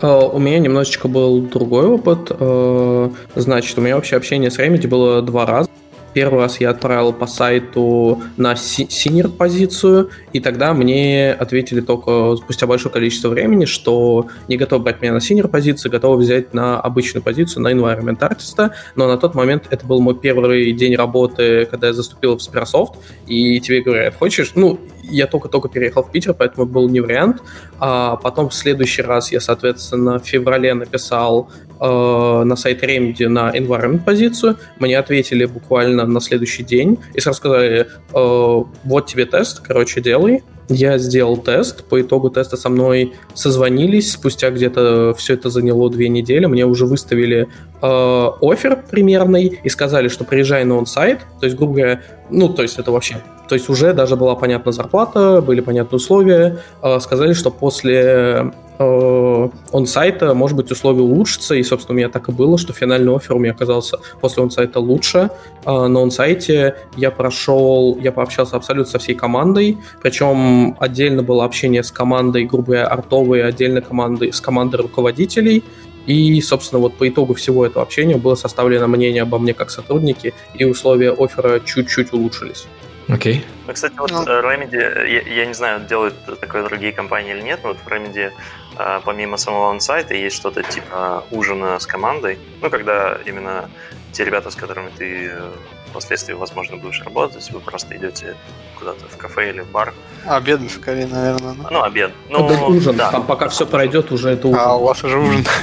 А, у меня немножечко был другой опыт. А, значит, у меня вообще общение с Remedy было два раза. Первый раз я отправил по сайту на senior позицию, и тогда мне ответили только спустя большое количество времени, что не готовы брать меня на senior позицию, готовы взять на обычную позицию, на environment artist а, но на тот момент это был мой первый день работы, когда я заступил в Sperasoft, и тебе говорят, хочешь, ну, я только-только переехал в Питер, поэтому был не вариант. А потом в следующий раз я, соответственно, в феврале написал на сайт Remedy на environment позицию. Мне ответили буквально на следующий день и сразу сказали, э, вот тебе тест, короче, делай. Я сделал тест, по итогу теста со мной созвонились, спустя где-то все это заняло две недели, мне уже выставили э, офер примерный и сказали, что приезжай на он-сайт, то есть, грубо говоря, ну, то есть это вообще, то есть уже даже была понятна зарплата, были понятны условия, э, сказали, что после э, он-сайта, может быть, условия улучшатся, и, собственно, у меня так и было, что финальный офер у меня оказался после он-сайта лучше. Э, на он-сайте я прошел, я пообщался абсолютно со всей командой, причем отдельно было общение с командой, грубо говоря, артовой, отдельно командой, с командой руководителей, и, собственно, вот по итогу всего этого общения было составлено мнение обо мне как сотруднике, и условия оффера чуть-чуть улучшились. Окей. Okay. Ну, кстати, вот ну. Remedy, я, я не знаю, делают такое другие компании или нет, но вот в Remedy а, помимо самого онсайта есть что-то типа ужина с командой. Ну, когда именно те ребята, с которыми ты э, впоследствии, возможно, будешь работать, вы просто идете куда-то в кафе или в бар. Обед, скорее, наверное. Да? Ну, обед. Ну, это ужин. Да. Там пока все пройдет, уже это ужин. А, у вас уже ужин.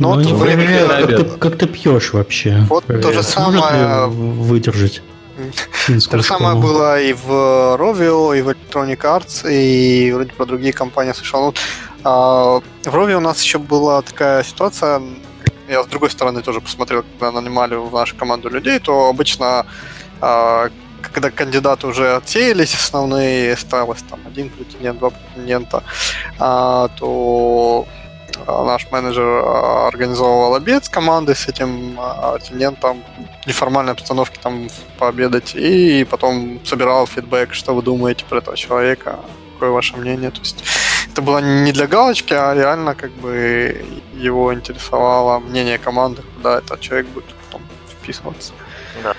Ну, ну вот время, как, ты, как ты пьешь вообще? Вот то же самое... выдержать? То же самое было и в Rovio, и в Electronic Arts, и вроде про другие компании слышал. Ну, а, в Rovio у нас еще была такая ситуация, я с другой стороны тоже посмотрел, когда нанимали в нашу команду людей, то обычно а, когда кандидаты уже отсеялись основные, осталось там один претендент, два претендента, а, то наш менеджер организовывал обед с командой с этим претендентом, неформальной обстановке там пообедать, и потом собирал фидбэк, что вы думаете про этого человека, какое ваше мнение. То есть это было не для галочки, а реально как бы его интересовало мнение команды, куда этот человек будет потом вписываться. Да.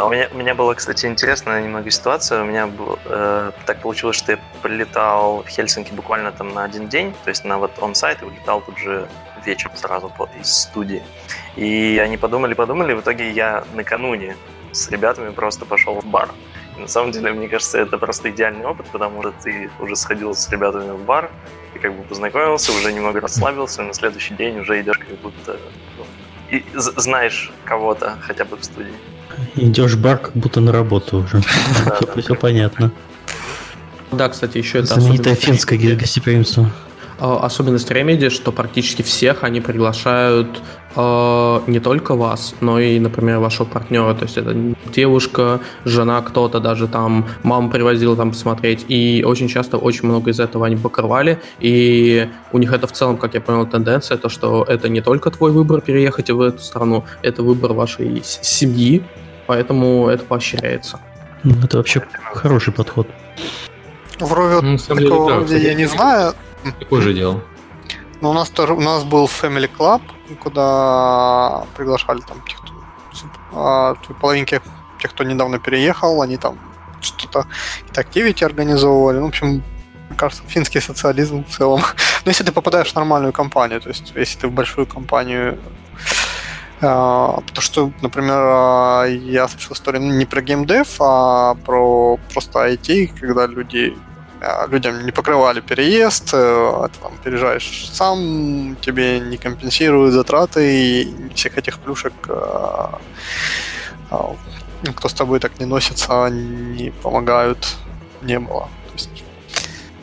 А у меня, у меня была, кстати, интересная немного ситуация. У меня был, э, так получилось, что я прилетал в Хельсинки буквально там на один день, то есть на вот он-сайт и улетал тут же вечером сразу вот из студии. И они подумали, подумали, в итоге я накануне с ребятами просто пошел в бар. На самом деле, мне кажется, это просто идеальный опыт, потому что ты уже сходил с ребятами в бар, ты как бы познакомился, уже немного расслабился, на следующий день уже идешь как будто ну, и знаешь кого-то хотя бы в студии. Идешь в бар как будто на работу уже. Все понятно. Да, кстати, еще это Знаменитое финское гостеприимство. А, особенность Remedy, что практически всех они приглашают э, не только вас, но и, например, вашего партнера. То есть это девушка, жена, кто-то даже там, мама привозила там посмотреть. И очень часто очень много из этого они покрывали. И у них это в целом, как я понял, тенденция, то, что это не только твой выбор переехать в эту страну, это выбор вашей семьи, поэтому это поощряется. Это вообще хороший подход. Вроде ну, такого деле, да, я не знаю, Такое же дело. Ну, у нас тоже у нас был Family Club, куда приглашали там тех, кто а, половинки тех, кто недавно переехал, они там что-то какие-то активити организовывали. Ну, в общем, кажется, финский социализм в целом. Но если ты попадаешь в нормальную компанию, то есть если ты в большую компанию, а, потому что, например, а, я слышал историю не про геймдев, а про просто IT, когда люди людям не покрывали переезд, э, там, переезжаешь сам, тебе не компенсируют затраты, и всех этих плюшек, а, а, кто с тобой так не носится, не помогают, не было.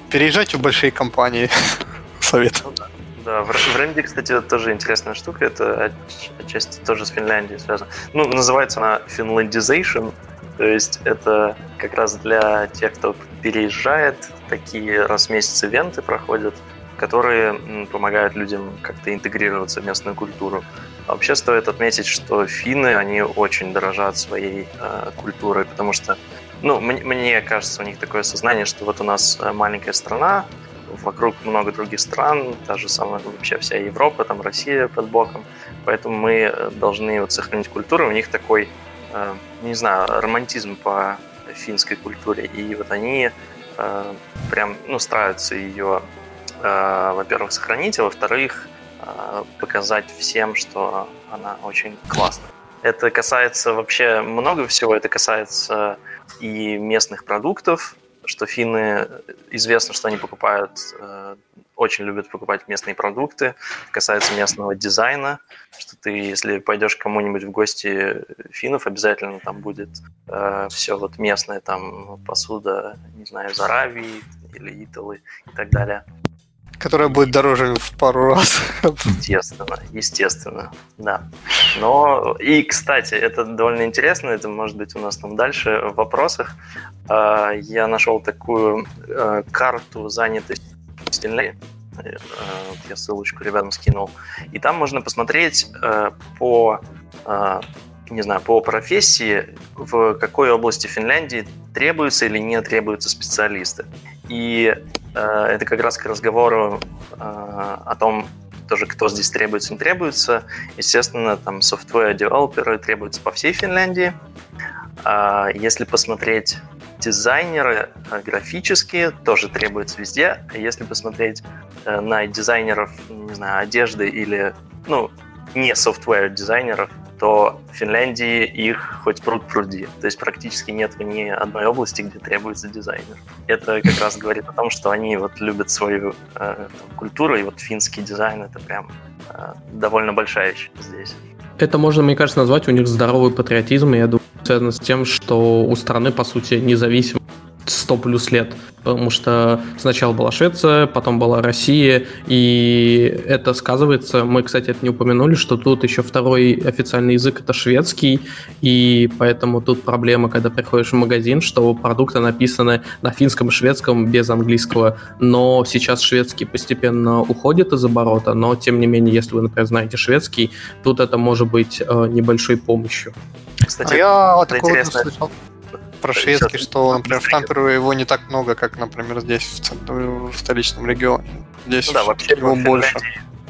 Переезжайте в большие компании, совет. Да, в, в Ренде, кстати, тоже интересная штука, это отчасти тоже с Финляндией связано. Ну, называется она Finlandization, то есть это как раз для тех, кто переезжает, такие раз в месяц ивенты проходят, которые помогают людям как-то интегрироваться в местную культуру. А вообще стоит отметить, что финны, они очень дорожат своей э, культурой, потому что, ну, мне, мне кажется, у них такое сознание, что вот у нас э, маленькая страна, вокруг много других стран, та же самая вообще вся Европа, там Россия под боком, поэтому мы э, должны вот сохранить культуру. У них такой не знаю, романтизм по финской культуре. И вот они э, прям, ну, стараются ее, э, во-первых, сохранить, а во-вторых, э, показать всем, что она очень классная. Это касается вообще много всего. Это касается и местных продуктов, что финны известно, что они покупают, э, очень любят покупать местные продукты. Касается местного дизайна, что ты, если пойдешь к кому-нибудь в гости финнов, обязательно там будет э, все вот местное, там посуда, не знаю, из Аравии или Италы и так далее. Которая будет дороже в пару раз. Естественно, естественно, да. Но и, кстати, это довольно интересно, это может быть у нас там дальше в вопросах. А, я нашел такую э, карту занятости э, я ссылочку ребятам скинул. И там можно посмотреть э, по не знаю, по профессии, в какой области Финляндии требуются или не требуются специалисты. И э, это как раз к разговору э, о том, тоже кто здесь требуется, не требуется. Естественно, там software девелоперы требуются по всей Финляндии. А если посмотреть дизайнеры э, графические, тоже требуются везде. А если посмотреть э, на дизайнеров, не знаю, одежды или, ну, не software дизайнеров, то в Финляндии их хоть пруд пруди. То есть практически нет ни одной области, где требуется дизайнер. Это как раз говорит о том, что они вот любят свою э, культуру, и вот финский дизайн это прям э, довольно большая вещь здесь. Это можно, мне кажется, назвать у них здоровый патриотизм, и я думаю, связано с тем, что у страны, по сути, независимо 100 плюс лет, потому что сначала была Швеция, потом была Россия, и это сказывается, мы, кстати, это не упомянули, что тут еще второй официальный язык это шведский, и поэтому тут проблема, когда приходишь в магазин, что продукты написаны на финском и шведском без английского, но сейчас шведский постепенно уходит из оборота, но тем не менее, если вы, например, знаете шведский, тут это может быть э, небольшой помощью. Кстати, а я вот такого слышал про шведский, что, например, в Тампере его не так много, как, например, здесь, в, центр, в столичном регионе. Здесь ну, да, вообще его больше.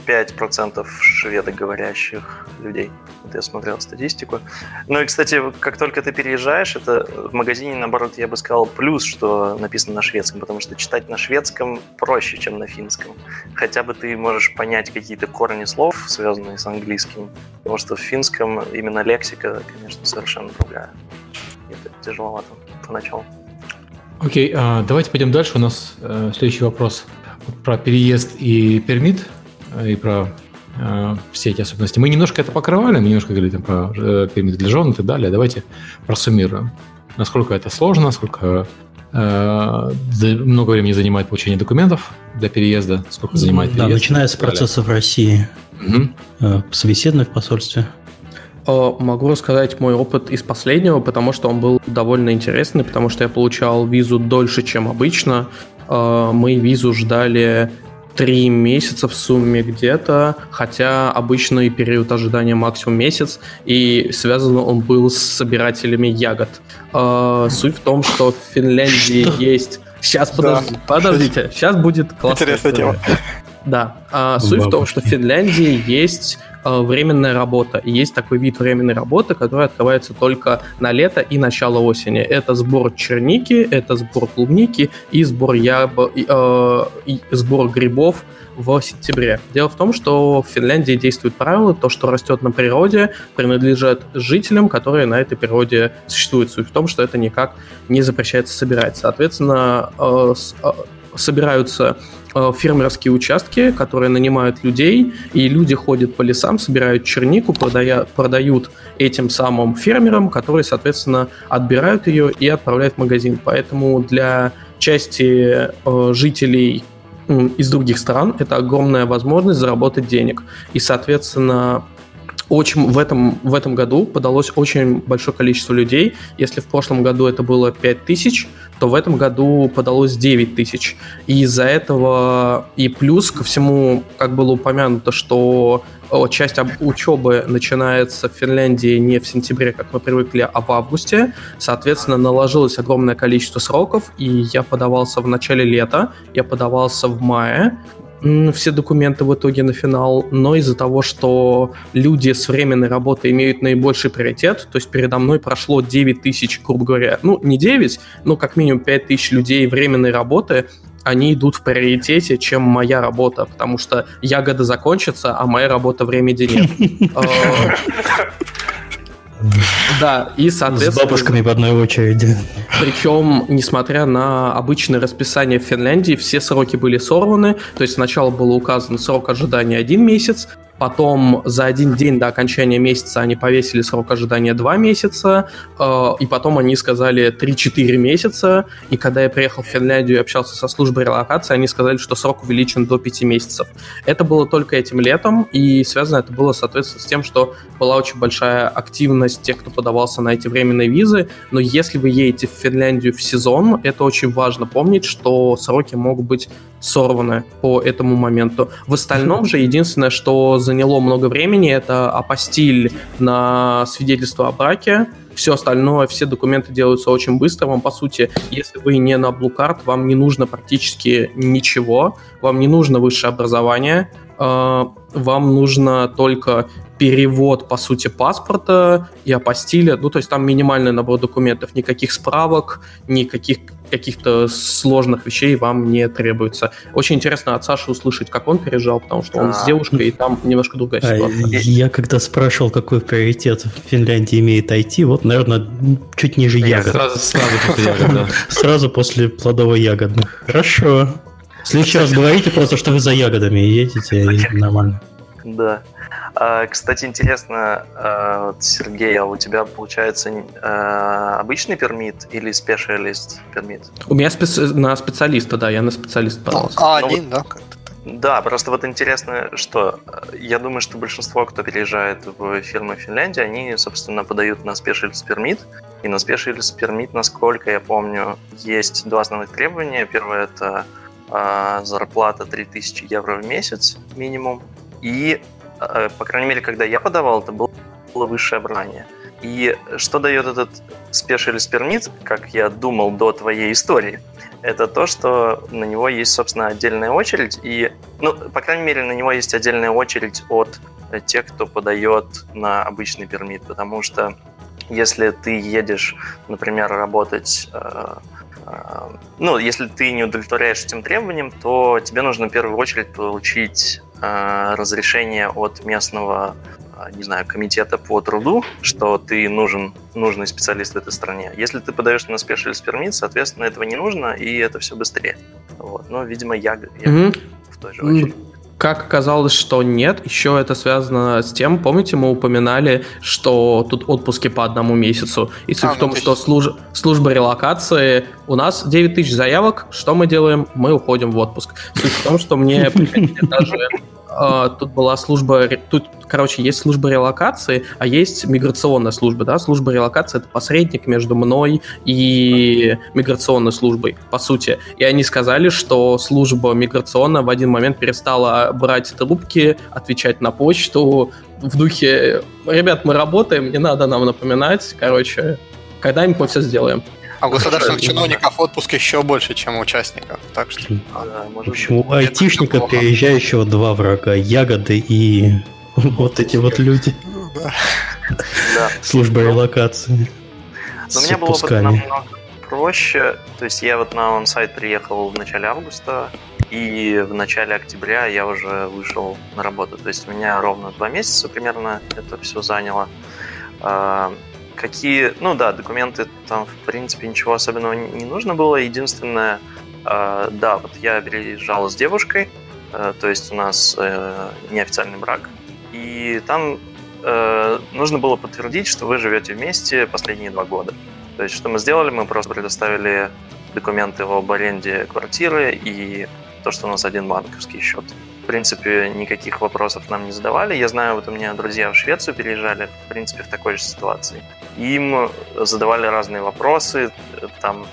5% шведоговорящих людей. Вот я смотрел статистику. Ну и, кстати, как только ты переезжаешь, это в магазине, наоборот, я бы сказал, плюс, что написано на шведском, потому что читать на шведском проще, чем на финском. Хотя бы ты можешь понять какие-то корни слов, связанные с английским, потому что в финском именно лексика, конечно, совершенно другая тяжеловато поначалу. Окей, а, давайте пойдем дальше. У нас э, следующий вопрос про переезд и пермит, э, и про э, все эти особенности. Мы немножко это покрывали, мы немножко говорили там, про пермит для жен и так далее. Давайте просуммируем. Насколько это сложно, насколько э, много времени занимает получение документов для переезда, сколько занимает переезд. Да, начиная с процесса в России, угу. собеседование в посольстве. Э, могу рассказать мой опыт из последнего, потому что он был довольно интересный, потому что я получал визу дольше, чем обычно. Э, мы визу ждали три месяца в сумме где-то, хотя обычный период ожидания максимум месяц, и связан он был с собирателями ягод. Э, суть в том, что в Финляндии что? есть... Сейчас, подожди, да. подождите, сейчас будет классная Интересная тема. Да, а, суть в том, что в Финляндии есть временная работа. И есть такой вид временной работы, который открывается только на лето и начало осени. Это сбор черники, это сбор клубники и сбор, яб... э, и сбор грибов в сентябре. Дело в том, что в Финляндии действует правило, то, что растет на природе, принадлежит жителям, которые на этой природе существуют. Суть в том, что это никак не запрещается собирать. Соответственно, э, э, собираются Э, фермерские участки, которые нанимают людей, и люди ходят по лесам, собирают чернику, продая, продают этим самым фермерам, которые, соответственно, отбирают ее и отправляют в магазин. Поэтому для части э, жителей из других стран это огромная возможность заработать денег. И, соответственно, очень в этом, в этом году подалось очень большое количество людей. Если в прошлом году это было 5 тысяч, то в этом году подалось 9 тысяч. И из-за этого и плюс ко всему, как было упомянуто, что часть учебы начинается в Финляндии не в сентябре, как мы привыкли, а в августе. Соответственно, наложилось огромное количество сроков, и я подавался в начале лета, я подавался в мае, все документы в итоге на финал, но из-за того, что люди с временной работы имеют наибольший приоритет, то есть передо мной прошло 9 тысяч, грубо говоря, ну, не 9, но как минимум 5 тысяч людей временной работы, они идут в приоритете, чем моя работа, потому что ягода закончится, а моя работа в ремеди нет. Да, и соответственно... С бабушками в одной очереди. Причем, несмотря на обычное расписание в Финляндии, все сроки были сорваны. То есть сначала было указано срок ожидания один месяц, Потом за один день до окончания месяца они повесили срок ожидания 2 месяца, э, и потом они сказали 3-4 месяца. И когда я приехал в Финляндию и общался со службой релокации, они сказали, что срок увеличен до 5 месяцев. Это было только этим летом, и связано это было, соответственно, с тем, что была очень большая активность тех, кто подавался на эти временные визы. Но если вы едете в Финляндию в сезон, это очень важно помнить, что сроки могут быть сорваны по этому моменту. В остальном же единственное, что заняло много времени, это апостиль на свидетельство о браке. Все остальное, все документы делаются очень быстро. Вам, по сути, если вы не на Blue Card, вам не нужно практически ничего. Вам не нужно высшее образование. А, вам нужно только перевод, по сути, паспорта и апостиля. Ну, то есть там минимальный набор документов. Никаких справок, никаких каких-то сложных вещей вам не требуется. Очень интересно от Саши услышать, как он переезжал, потому что он с девушкой, и там немножко другая а, ситуация. Я когда спрашивал, какой приоритет в Финляндии имеет IT, вот, наверное, чуть ниже ягод. Сразу, сразу после ягод, Сразу после плодово-ягодных. Хорошо. В следующий раз говорите просто, что вы за ягодами едете, и нормально. Да. А, кстати, интересно, а, Сергей, а у тебя получается а, обычный пермит или специалист пермит? У меня специ... на специалиста, да, я на специалист подался. А, ну, один, да, как-то. Да, просто вот интересно, что я думаю, что большинство, кто переезжает в фирмы в Финляндии, они, собственно, подают на Specialist Permit. И на Specialist Permit, насколько я помню, есть два основных требования. Первое – это э, зарплата 3000 евро в месяц минимум. И Э, по крайней мере, когда я подавал, это было высшее образование. И что дает этот Specialist Permit, как я думал до твоей истории, это то, что на него есть, собственно, отдельная очередь. И, ну, по крайней мере, на него есть отдельная очередь от тех, кто подает на обычный пермит. Потому что если ты едешь, например, работать э, э, ну, если ты не удовлетворяешь этим требованиям, то тебе нужно в первую очередь получить Э, разрешение от местного, э, не знаю, комитета по труду, что ты нужен, нужный специалист в этой стране. Если ты подаешь на specialist permit, соответственно, этого не нужно, и это все быстрее. Вот. Но, видимо, я, я mm-hmm. в той же очереди. Как оказалось, что нет, еще это связано с тем, помните, мы упоминали, что тут отпуски по одному месяцу. И суть а, в том, ну, что служ... служба релокации, у нас 9 тысяч заявок, что мы делаем? Мы уходим в отпуск. Суть в том, что мне даже а, тут была служба, тут, короче, есть служба релокации, а есть миграционная служба, да, служба релокации это посредник между мной и миграционной службой, по сути. И они сказали, что служба миграционная в один момент перестала брать трубки, отвечать на почту в духе, ребят, мы работаем, не надо нам напоминать, короче, когда-нибудь мы все сделаем. А у государственных чиновников отпуск еще больше, чем у участников. Так что. Да, в общем, у айтишника, переезжающего два врага ягоды и вот эти вот люди. Служба релокации. Но у меня было намного проще. То есть я вот на онсайт приехал в начале августа, и в начале октября я уже вышел на работу. То есть у меня ровно два месяца примерно это все заняло. Какие, ну да, документы там, в принципе, ничего особенного не нужно было. Единственное, э, да, вот я переезжал с девушкой, э, то есть у нас э, неофициальный брак, и там нужно было подтвердить, что вы живете вместе последние два года. То есть что мы сделали, мы просто предоставили документы об аренде квартиры и то, что у нас один банковский счет принципе, никаких вопросов нам не задавали. Я знаю, вот у меня друзья в Швецию переезжали, в принципе, в такой же ситуации. Им задавали разные вопросы, там,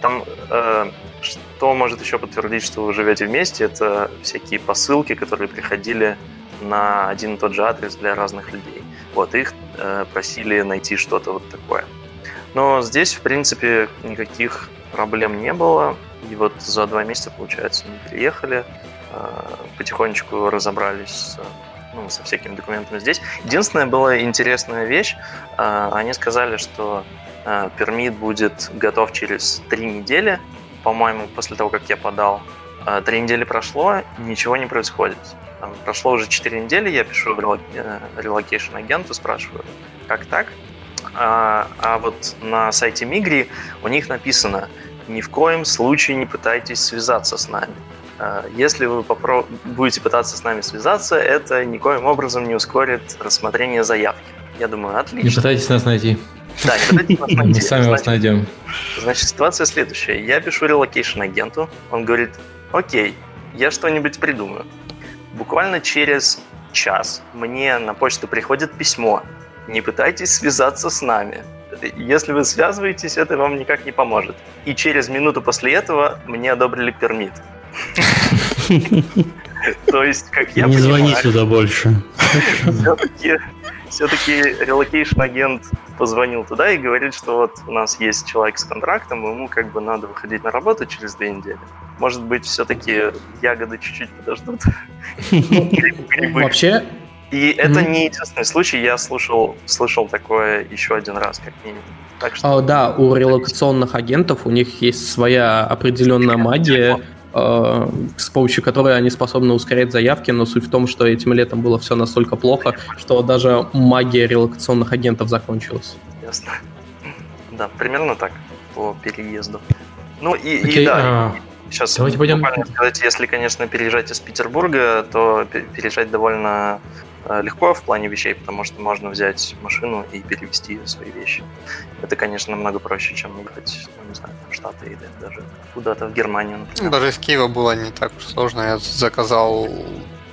там э, что может еще подтвердить, что вы живете вместе, это всякие посылки, которые приходили на один и тот же адрес для разных людей. Вот, их э, просили найти что-то вот такое. Но здесь, в принципе, никаких проблем не было. И вот за два месяца, получается, мы приехали. Потихонечку разобрались ну, со всякими документами здесь. Единственная была интересная вещь. Они сказали, что permit будет готов через три недели, по-моему, после того, как я подал. Три недели прошло, ничего не происходит. Там, прошло уже 4 недели, я пишу relocation агенту, спрашиваю, как так? А, а вот на сайте Мигри у них написано, ни в коем случае не пытайтесь связаться с нами. А, если вы попро- будете пытаться с нами связаться, это никоим образом не ускорит рассмотрение заявки. Я думаю, отлично. Не пытайтесь нас найти. Да, не пытайтесь нас найти. Мы сами вас найдем. Значит, ситуация следующая. Я пишу relocation агенту, он говорит, окей, я что-нибудь придумаю. Буквально через час мне на почту приходит письмо. Не пытайтесь связаться с нами. Если вы связываетесь, это вам никак не поможет. И через минуту после этого мне одобрили permit. То есть, как я Не звони сюда больше. Все-таки все-таки relocation агент позвонил туда и говорит, что вот у нас есть человек с контрактом, ему как бы надо выходить на работу через две недели. Может быть, все-таки ягоды чуть-чуть подождут. Вообще, и это не единственный случай, я слушал, слышал такое еще один раз, как минимум. Так что... а, да, у релокационных агентов у них есть своя определенная магия, э, с помощью которой они способны ускорять заявки, но суть в том, что этим летом было все настолько плохо, что даже магия релокационных агентов закончилась. Ясно. Да, примерно так по переезду. Ну и, okay, и да, uh, сейчас давайте пойдем. сказать, если, конечно, переезжать из Петербурга, то переезжать довольно Э, легко в плане вещей, потому что можно взять машину и перевести свои вещи. Это, конечно, намного проще, чем ехать, ну, не знаю, в Штаты или даже куда-то в Германию, например. Даже из Киева было не так уж сложно. Я заказал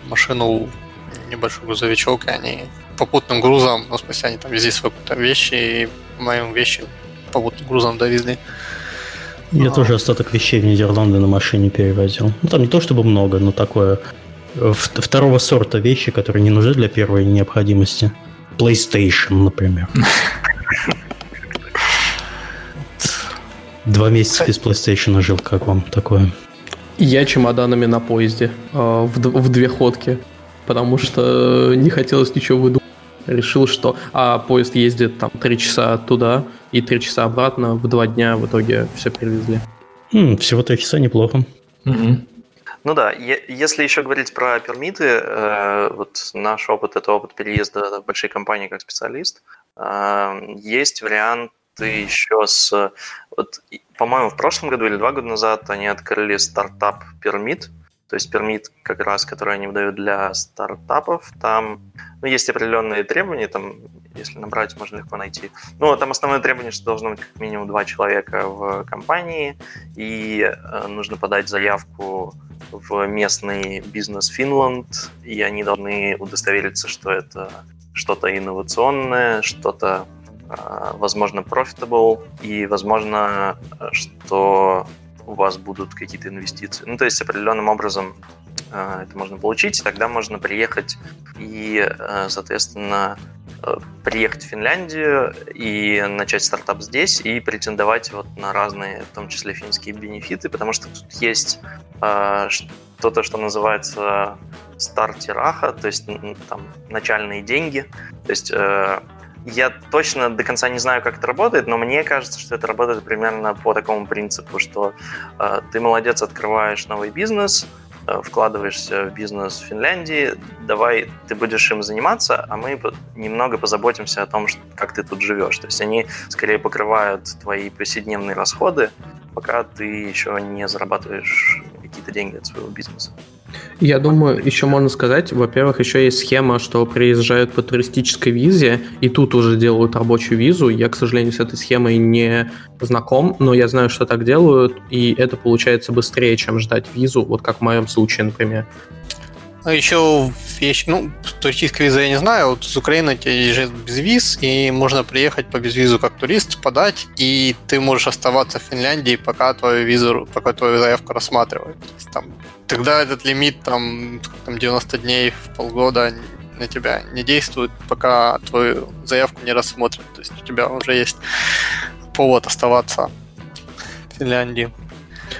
машину, небольшой грузовичок, и они попутным грузом, ну, в смысле, они там везли свои вещи, и моим вещи попутным грузом довезли. Я а. тоже остаток вещей в Нидерланды на машине перевозил. Ну, там не то чтобы много, но такое второго сорта вещи, которые не нужны для первой необходимости. PlayStation, например. Два месяца без PlayStation жил, как вам такое? Я чемоданами на поезде э, в, в две ходки, потому что не хотелось ничего выдумать. Решил, что а поезд ездит там три часа туда и три часа обратно, в два дня в итоге все перевезли. Хм, всего три часа неплохо. Угу. Ну да, если еще говорить про пермиты, э, вот наш опыт – это опыт переезда в большие компании как специалист. Э, есть варианты еще с... Вот, по-моему, в прошлом году или два года назад они открыли стартап пермит, то есть пермит как раз, который они выдают для стартапов. Там ну, есть определенные требования, там, если набрать, можно легко найти. Ну, там основное требование, что должно быть как минимум два человека в компании, и э, нужно подать заявку в местный бизнес Финланд, и они должны удостовериться, что это что-то инновационное, что-то, а, возможно, profitable, и, возможно, что у вас будут какие-то инвестиции. Ну, то есть определенным образом а, это можно получить, тогда можно приехать и, а, соответственно, приехать в Финляндию и начать стартап здесь и претендовать вот на разные, в том числе финские бенефиты, потому что тут есть э, что-то, что называется стартираха, то есть там начальные деньги. То есть э, я точно до конца не знаю, как это работает, но мне кажется, что это работает примерно по такому принципу, что э, ты молодец, открываешь новый бизнес, Э, вкладываешься в бизнес в Финляндии, давай ты будешь им заниматься, а мы немного позаботимся о том, как ты тут живешь. То есть они скорее покрывают твои повседневные расходы, пока ты еще не зарабатываешь какие-то деньги от своего бизнеса. Я думаю, еще можно сказать, во-первых, еще есть схема, что приезжают по туристической визе, и тут уже делают рабочую визу. Я, к сожалению, с этой схемой не знаком, но я знаю, что так делают, и это получается быстрее, чем ждать визу, вот как в моем случае, например. А еще вещь, ну, туристическая виза я не знаю, вот с Украины тебе езжает без виз, и можно приехать по безвизу как турист, подать, и ты можешь оставаться в Финляндии, пока твою визу, пока твою заявку рассматривают. То есть, там, тогда этот лимит там, там 90 дней в полгода на тебя не действует, пока твою заявку не рассмотрят. То есть у тебя уже есть повод оставаться в Финляндии.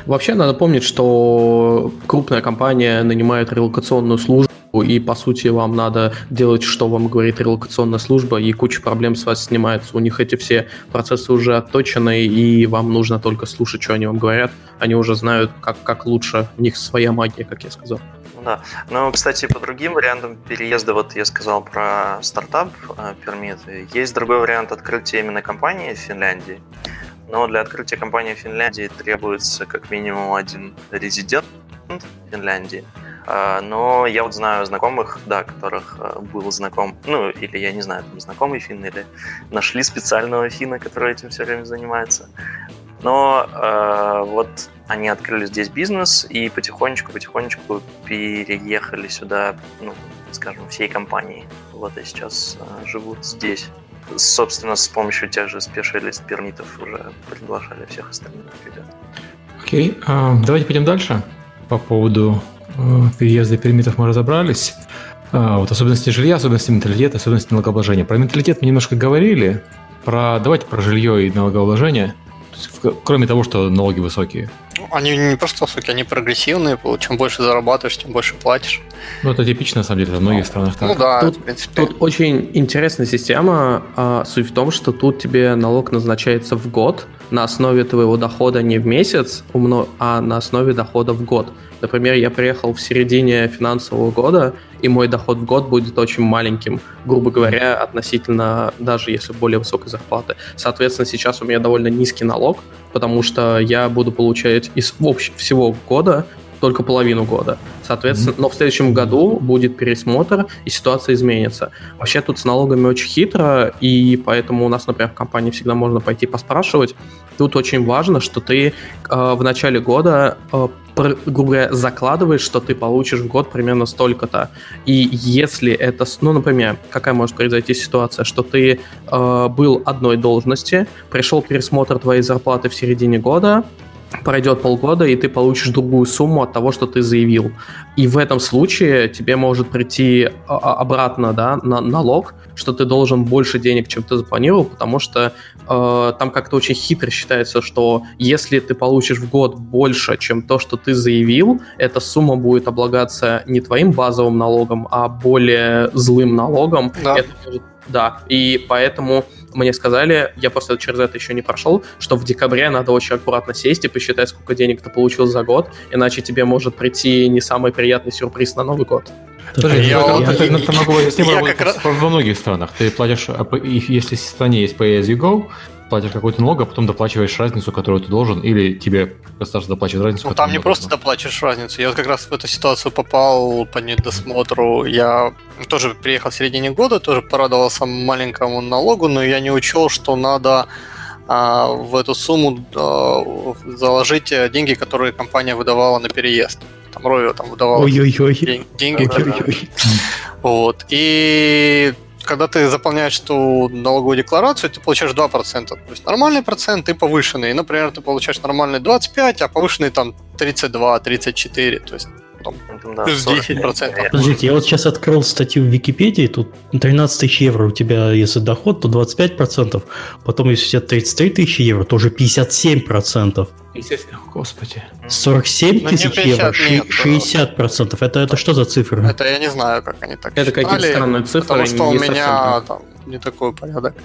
Вообще надо помнить, что крупная компания нанимает релокационную службу, и по сути вам надо делать, что вам говорит релокационная служба, и куча проблем с вас снимается. У них эти все процессы уже отточены, и вам нужно только слушать, что они вам говорят. Они уже знают, как, как лучше. У них своя магия, как я сказал. Да. Но, кстати, по другим вариантам переезда, вот я сказал про стартап э, пермит, есть другой вариант открытия именно компании в Финляндии. Но для открытия компании в Финляндии требуется как минимум один резидент Финляндии. А, но я вот знаю знакомых, да, которых а, был знаком, ну, или я не знаю, там знакомый финн, или нашли специального финна, который этим все время занимается. Но э, вот они открыли здесь бизнес и потихонечку-потихонечку переехали сюда, ну, скажем, всей компанией. Вот и сейчас э, живут здесь. Собственно, с помощью тех же спешилист пермитов уже приглашали всех остальных ребят. Окей, okay. uh, давайте пойдем дальше. По поводу uh, переезда пермитов мы разобрались. Uh, вот особенности жилья, особенности менталитета, особенности налогообложения. Про менталитет мы немножко говорили. Про, давайте про жилье и налогообложение кроме того, что налоги высокие. Они не просто высокие, они прогрессивные. Чем больше зарабатываешь, тем больше платишь. Ну, это типично, на самом деле, во многих ну, странах так. Ну да, тут, в принципе. Тут очень интересная система. А, суть в том, что тут тебе налог назначается в год на основе твоего дохода не в месяц, а на основе дохода в год. Например, я приехал в середине финансового года, и мой доход в год будет очень маленьким, грубо говоря, относительно даже если более высокой зарплаты. Соответственно, сейчас у меня довольно низкий налог, потому что я буду получать из общ- всего года только половину года. Соответственно, mm-hmm. но в следующем году будет пересмотр, и ситуация изменится. Вообще тут с налогами очень хитро, и поэтому у нас, например, в компании всегда можно пойти поспрашивать. Тут очень важно, что ты э, в начале года э, грубо говоря, закладываешь, что ты получишь в год примерно столько-то. И если это, ну, например, какая может произойти ситуация, что ты э, был одной должности, пришел пересмотр твоей зарплаты в середине года, пройдет полгода, и ты получишь другую сумму от того, что ты заявил. И в этом случае тебе может прийти а, а, обратно да, на налог, что ты должен больше денег, чем ты запланировал, потому что э, там как-то очень хитро считается, что если ты получишь в год больше, чем то, что ты заявил, эта сумма будет облагаться не твоим базовым налогом, а более злым налогом. Да. Это да, и поэтому мне сказали, я просто через это еще не прошел, что в декабре надо очень аккуратно сесть и посчитать, сколько денег ты получил за год, иначе тебе может прийти не самый приятный сюрприз на Новый год. Я, я, я, я, я, могу объяснить, во многих странах. Ты платишь, а, если в стране есть pay as you go, платишь какой-то налог, а потом доплачиваешь разницу, которую ты должен, или тебе государство доплачивает разницу. Ну, там не просто доплачиваешь разницу. Я вот как раз в эту ситуацию попал по недосмотру. Я тоже приехал в середине года, тоже порадовался маленькому налогу, но я не учел, что надо а, в эту сумму а, заложить деньги, которые компания выдавала на переезд. Там Ровио там выдавал деньги. Ой-ой-ой. Вот. И когда ты заполняешь эту налоговую декларацию, ты получаешь 2%. То есть нормальный процент и повышенный. Например, ты получаешь нормальный 25, а повышенный там 32, 34. То есть там, да, плюс 10%. Подождите, я вот сейчас открыл статью в Википедии, тут 13 тысяч евро у тебя, если доход, то 25%, потом если у тебя 33 тысячи евро, то уже 57%. 50, господи. 47 ну, тысяч евро, нет, 60%. Это, это что за цифры? Это я не знаю, как они так Это какие-то странные цифры. Потому что у меня там не такой порядок.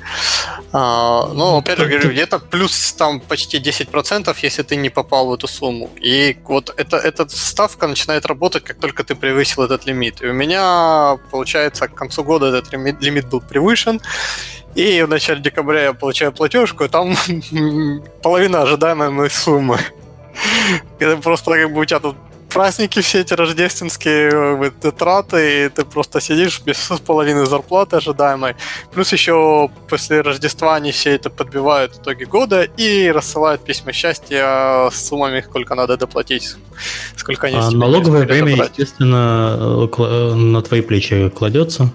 А, ну, опять же говорю, где-то плюс там почти 10%, если ты не попал в эту сумму. И вот это, эта ставка начинает работать, как только ты превысил этот лимит. И у меня, получается, к концу года этот лимит, лимит был превышен. И в начале декабря я получаю платежку, и там половина ожидаемой моей суммы. Это просто как бы у тебя тут праздники все эти рождественские э, траты, и ты просто сидишь без половины зарплаты ожидаемой. Плюс еще после Рождества они все это подбивают в итоге года и рассылают письма счастья с суммами, сколько надо доплатить, сколько они а налоговое время, естественно, э, э, на твои плечи кладется.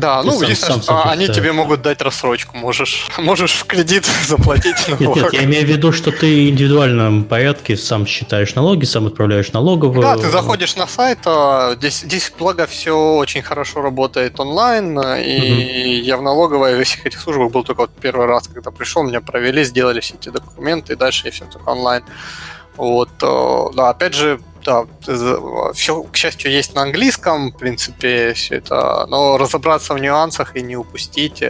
Да, ну, сам, сам, сам они тебе могут дать рассрочку, можешь, можешь в кредит заплатить налог. Нет, нет, я имею в виду, что ты в индивидуальном порядке сам считаешь налоги, сам отправляешь налоговую. Да, ты заходишь на сайт, а здесь, здесь благо все очень хорошо работает онлайн, и угу. я в налоговой во всех этих службах был только вот первый раз, когда пришел, меня провели, сделали все эти документы, и дальше я все только онлайн. Вот, да, опять же, да, все, к счастью, есть на английском, в принципе, все это, но разобраться в нюансах и не упустить,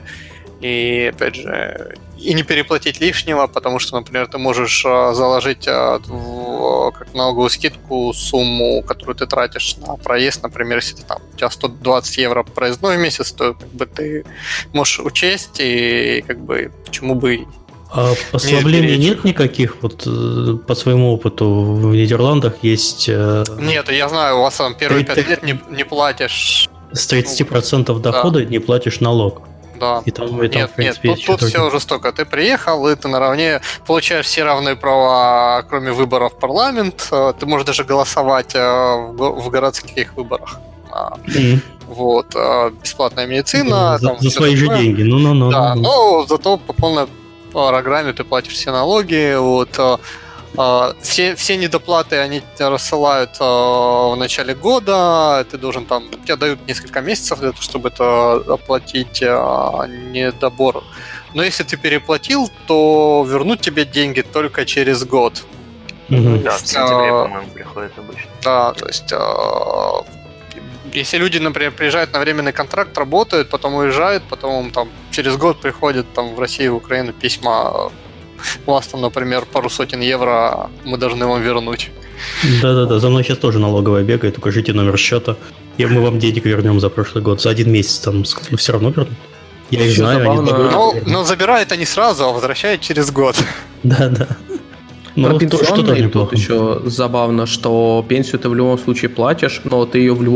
и, опять же, и не переплатить лишнего, потому что, например, ты можешь э, заложить э, в, как налоговую скидку сумму, которую ты тратишь на проезд, например, если там, у тебя 120 евро проездной месяц, то как бы ты можешь учесть и как бы почему бы а послаблений нет никаких? Вот э, по своему опыту в Нидерландах есть... Нет, я знаю, у вас там первые 5 лет не, не платишь... С 30% ну, дохода да. не платишь налог. Да. И там, и там нет, в принципе, нет, тут, тут все жестоко. Ты приехал, и ты наравне получаешь все равные права, кроме выборов в парламент. Э, ты можешь даже голосовать э, в городских выборах. Mm. Вот, э, бесплатная медицина. За, там, за свои такое. же деньги. Ну, ну, ну. Да, ну, но зато по полной программе ты платишь все налоги. Вот, а, все, все недоплаты они тебя рассылают а, в начале года, ты должен там, тебе дают несколько месяцев для того, чтобы это оплатить недобор. Но если ты переплатил, то вернуть тебе деньги только через год. Mm-hmm. Да, в сентябре, по-моему, приходит обычно. Да, то есть если люди, например, приезжают на временный контракт, работают, потом уезжают, потом там через год приходят там в Россию, в Украину письма у вас там, например, пару сотен евро мы должны вам вернуть. Да-да-да, за мной сейчас тоже налоговая бегает, укажите номер счета, и мы вам денег вернем за прошлый год. За один месяц там ну, все равно вернут. Я их знаю, забавно. они но, но забирают они сразу, а возвращают через год. Да-да. Но Про пенсионные тут еще забавно, что пенсию ты в любом случае платишь, но ты ее в любом случае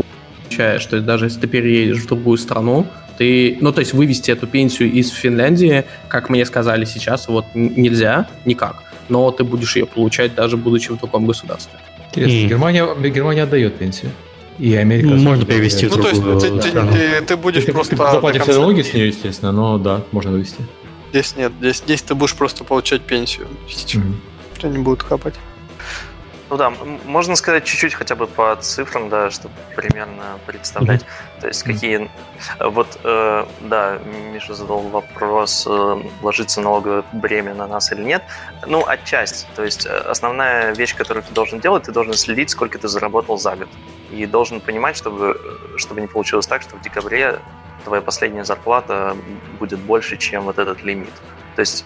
получаешь. То есть даже если ты переедешь в другую страну, ты, ну, то есть вывести эту пенсию из Финляндии, как мне сказали сейчас, вот нельзя никак, но ты будешь ее получать даже будучи в другом государстве. Интересно, mm. Германия, Германия отдает пенсию. И Америка... Можно перевести в Ну, то есть ты, ты, ты, ты будешь ты, просто... Ты заплатишь все налоги с нее, естественно, но да, можно вывести. Здесь нет, здесь, здесь ты будешь просто получать пенсию. Mm-hmm. Что не будут хапать. Ну да, можно сказать чуть-чуть хотя бы по цифрам, да, чтобы примерно представлять, mm-hmm. то есть какие... Вот, э, да, Миша задал вопрос, э, ложится налоговое бремя на нас или нет. Ну, отчасти. То есть э, основная вещь, которую ты должен делать, ты должен следить, сколько ты заработал за год. И должен понимать, чтобы, чтобы не получилось так, что в декабре твоя последняя зарплата будет больше, чем вот этот лимит. То есть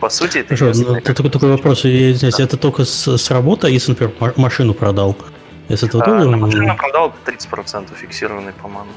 по сути, это... Хорошо, ну, это такой, такой вопрос, я извиняюсь, да. это только с, с работы, если, например, машину продал? Если это а, тоже... Машину продал 30% фиксированный, по-моему.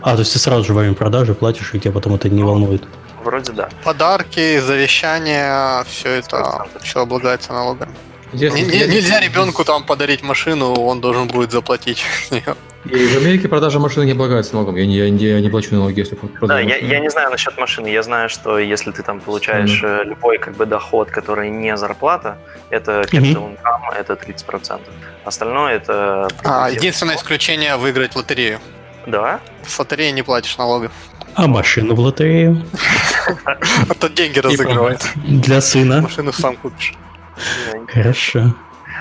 А, то есть ты сразу же во время продажи платишь, и тебя потом это не волнует? Вроде да. Подарки, завещания, все это, все облагается налогами. Если, не, нельзя ребенку там подарить машину, он должен будет заплатить И в Америке продажа машины не облагается налогом. Я не, я, не, я не плачу налоги, если продаю Да, я, я не знаю насчет машины. Я знаю, что если ты там получаешь mm-hmm. любой как бы доход, который не зарплата, это income, это 30%. Остальное это... А, единственное исключение выиграть лотерею. Да? С лотереи не платишь налогов. А машину в лотерею? А то деньги разыгрывает. Для сына. Машину сам купишь. Хорошо.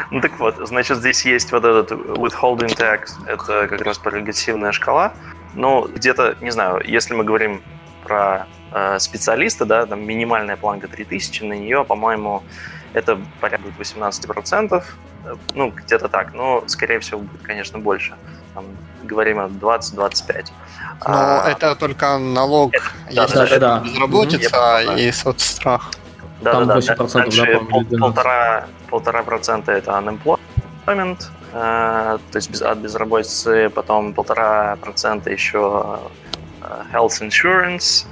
Ну так вот, значит, здесь есть вот этот withholding tax, это как раз прогрессивная шкала. Но где-то, не знаю, если мы говорим про э, специалиста, да, там минимальная планка 3000, на нее, по-моему, это порядка 18%, ну, где-то так, но, скорее всего, будет, конечно, больше. Там, говорим о 20-25. Но а, это только налог, это, если да, да, да. безработица и соцстрах. Да, Там да, 8% да. Дальше пол, полтора, полтора процента это unemployment, э, то есть без, от безработицы, потом полтора процента еще э, health insurance,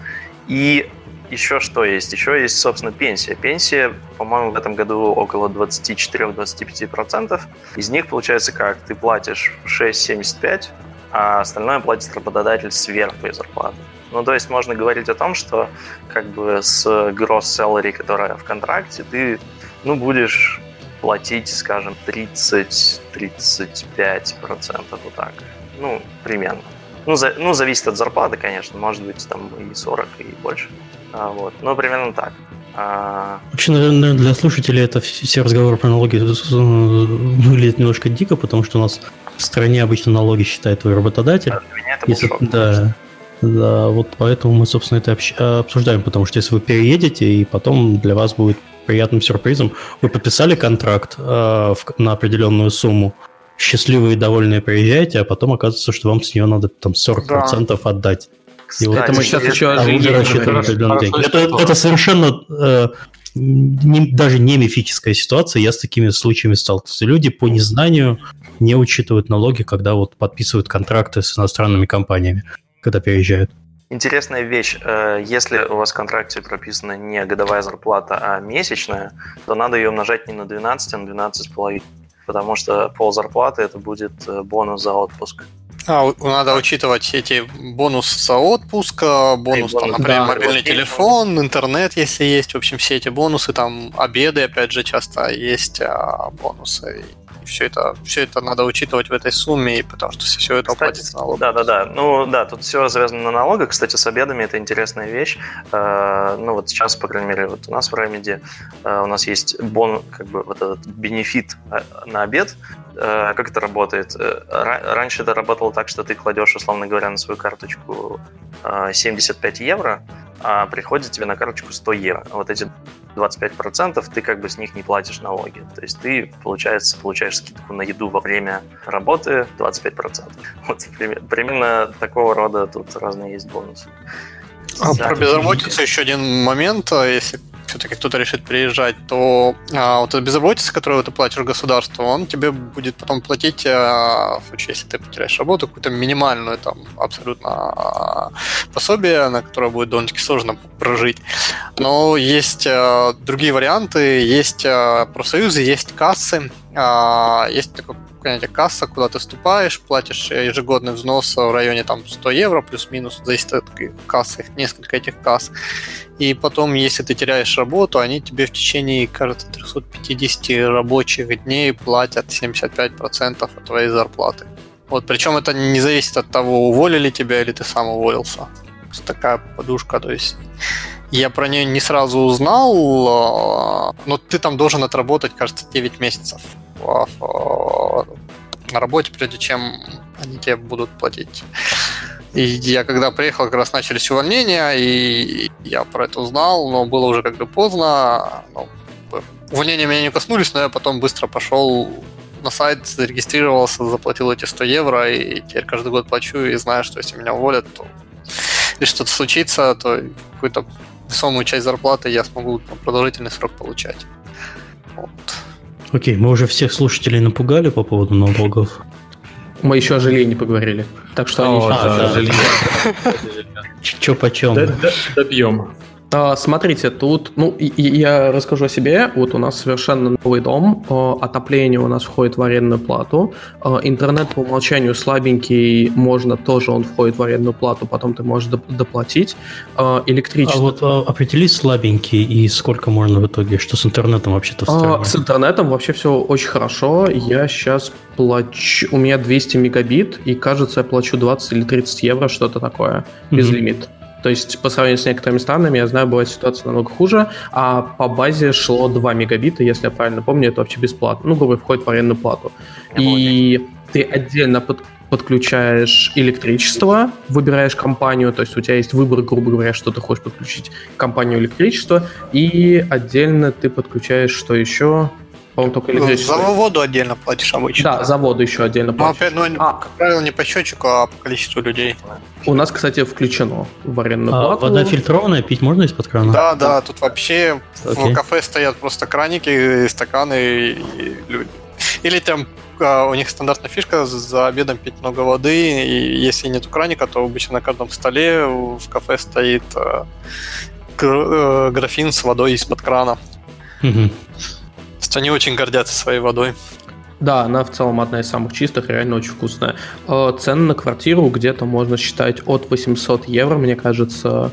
и еще что есть? Еще есть, собственно, пенсия. Пенсия, по-моему, в этом году около 24-25%. Из них получается как? Ты платишь 6,75, а остальное платит работодатель сверх твоей зарплаты. Ну, то есть можно говорить о том, что как бы с gross salary, которая в контракте, ты, ну, будешь платить, скажем, 30-35% вот так. Ну, примерно. Ну, за, ну, зависит от зарплаты, конечно, может быть, там и 40, и больше. А, вот. Но примерно так. А... Вообще, наверное, для слушателей это все разговоры про налоги выглядит немножко дико, потому что у нас в стране обычно налоги считает твой работодатель. Да, для меня это Если, шок, да, да, вот поэтому мы, собственно, это обсуждаем, потому что если вы переедете, и потом для вас будет приятным сюрпризом. Вы подписали контракт э, в, на определенную сумму, счастливые и довольные приезжаете, а потом оказывается, что вам с нее надо там 40% да. отдать. И вот это мы сейчас еще а вы рассчитываете Это, это совершенно э, не, даже не мифическая ситуация. Я с такими случаями сталкивался. Люди по незнанию не учитывают налоги, когда вот подписывают контракты с иностранными компаниями, когда переезжают. Интересная вещь. Э, если у вас в контракте прописана не годовая зарплата, а месячная, то надо ее умножать не на 12, а на 12,5. Потому что пол зарплаты это будет э, бонус за отпуск. А, надо учитывать эти бонусы за отпуск, бонус, там, например, да, мобильный телефон, интернет, если есть. В общем, все эти бонусы, там, обеды, опять же, часто есть а, бонусы все это, все это надо учитывать в этой сумме, потому что все это Кстати, платится налог. Да, да, да. Ну да, тут все завязано на налогах. Кстати, с обедами это интересная вещь. Э, ну вот сейчас, по крайней мере, вот у нас в Ремеди э, у нас есть бон, как бы вот этот бенефит э, на обед. Как это работает? Раньше это работало так, что ты кладешь, условно говоря, на свою карточку 75 евро, а приходит тебе на карточку 100 евро. Вот эти 25% ты как бы с них не платишь налоги. То есть ты, получается, получаешь скидку на еду во время работы 25%. Вот примерно такого рода тут разные есть бонусы. А про безработицу еще один момент, а если все-таки кто-то решит приезжать, то а, вот эта безработица, которую ты платишь государству, он тебе будет потом платить, а, в случае, если ты потеряешь работу, какую-то минимальную там абсолютно а, пособие, на которое будет довольно-таки сложно прожить. Но есть а, другие варианты, есть а, профсоюзы, есть кассы, а, есть такой понятие касса, куда ты вступаешь, платишь ежегодный взнос в районе там 100 евро, плюс-минус, зависит от кассы, несколько этих касс. И потом, если ты теряешь работу, они тебе в течение, кажется, 350 рабочих дней платят 75% от твоей зарплаты. Вот, причем это не зависит от того, уволили тебя или ты сам уволился. Такая подушка, то есть я про нее не сразу узнал, а, но ты там должен отработать, кажется, 9 месяцев на работе, прежде чем они тебе будут платить. И я когда приехал, как раз начались увольнения, и я про это узнал, но было уже как бы поздно. Ну, увольнения меня не коснулись, но я потом быстро пошел на сайт, зарегистрировался, заплатил эти 100 евро, и теперь каждый год плачу, и знаю, что если меня уволят, то если что-то случится, то какую-то весомую часть зарплаты я смогу там, продолжительный срок получать. Окей, мы уже всех слушателей напугали по поводу налогов. Мы еще о жилье не поговорили. Так что они еще... А, да, жилье. Че почем? Добьем. А, смотрите, тут, ну, я расскажу о себе. Вот у нас совершенно новый дом, а, отопление у нас входит в арендную плату, а, интернет по умолчанию слабенький, можно тоже, он входит в арендную плату, потом ты можешь доплатить. Электричество... А вот определись слабенький и сколько можно в итоге? Что с интернетом вообще-то стране? С интернетом вообще все очень хорошо. Я сейчас плачу... У меня 200 мегабит, и кажется, я плачу 20 или 30 евро, что-то такое, без mm-hmm. лимит. То есть по сравнению с некоторыми странами, я знаю, бывает ситуация намного хуже, а по базе шло 2 мегабита, если я правильно помню, это вообще бесплатно, ну, грубо входит в арендную плату. И ты отдельно под, подключаешь электричество, выбираешь компанию, то есть у тебя есть выбор, грубо говоря, что ты хочешь подключить компанию электричества, и отдельно ты подключаешь что еще? По-моему, только электричество. За воду отдельно платишь обычно. Да, за воду еще отдельно платишь. Ну, опять, ну, а. как правило, не по счетчику, а по количеству людей. У нас, кстати, включено в арендную а, плату. Вода фильтрованная, пить можно из-под крана? Да, да, тут вообще okay. в кафе стоят просто краники, стаканы и люди. Или там а, у них стандартная фишка за обедом пить много воды, и если нет краника, то обычно на каждом столе в кафе стоит а, э, графин с водой из-под крана. Угу они очень гордятся своей водой. Да, она в целом одна из самых чистых, реально очень вкусная. Э, цены на квартиру где-то можно считать от 800 евро, мне кажется.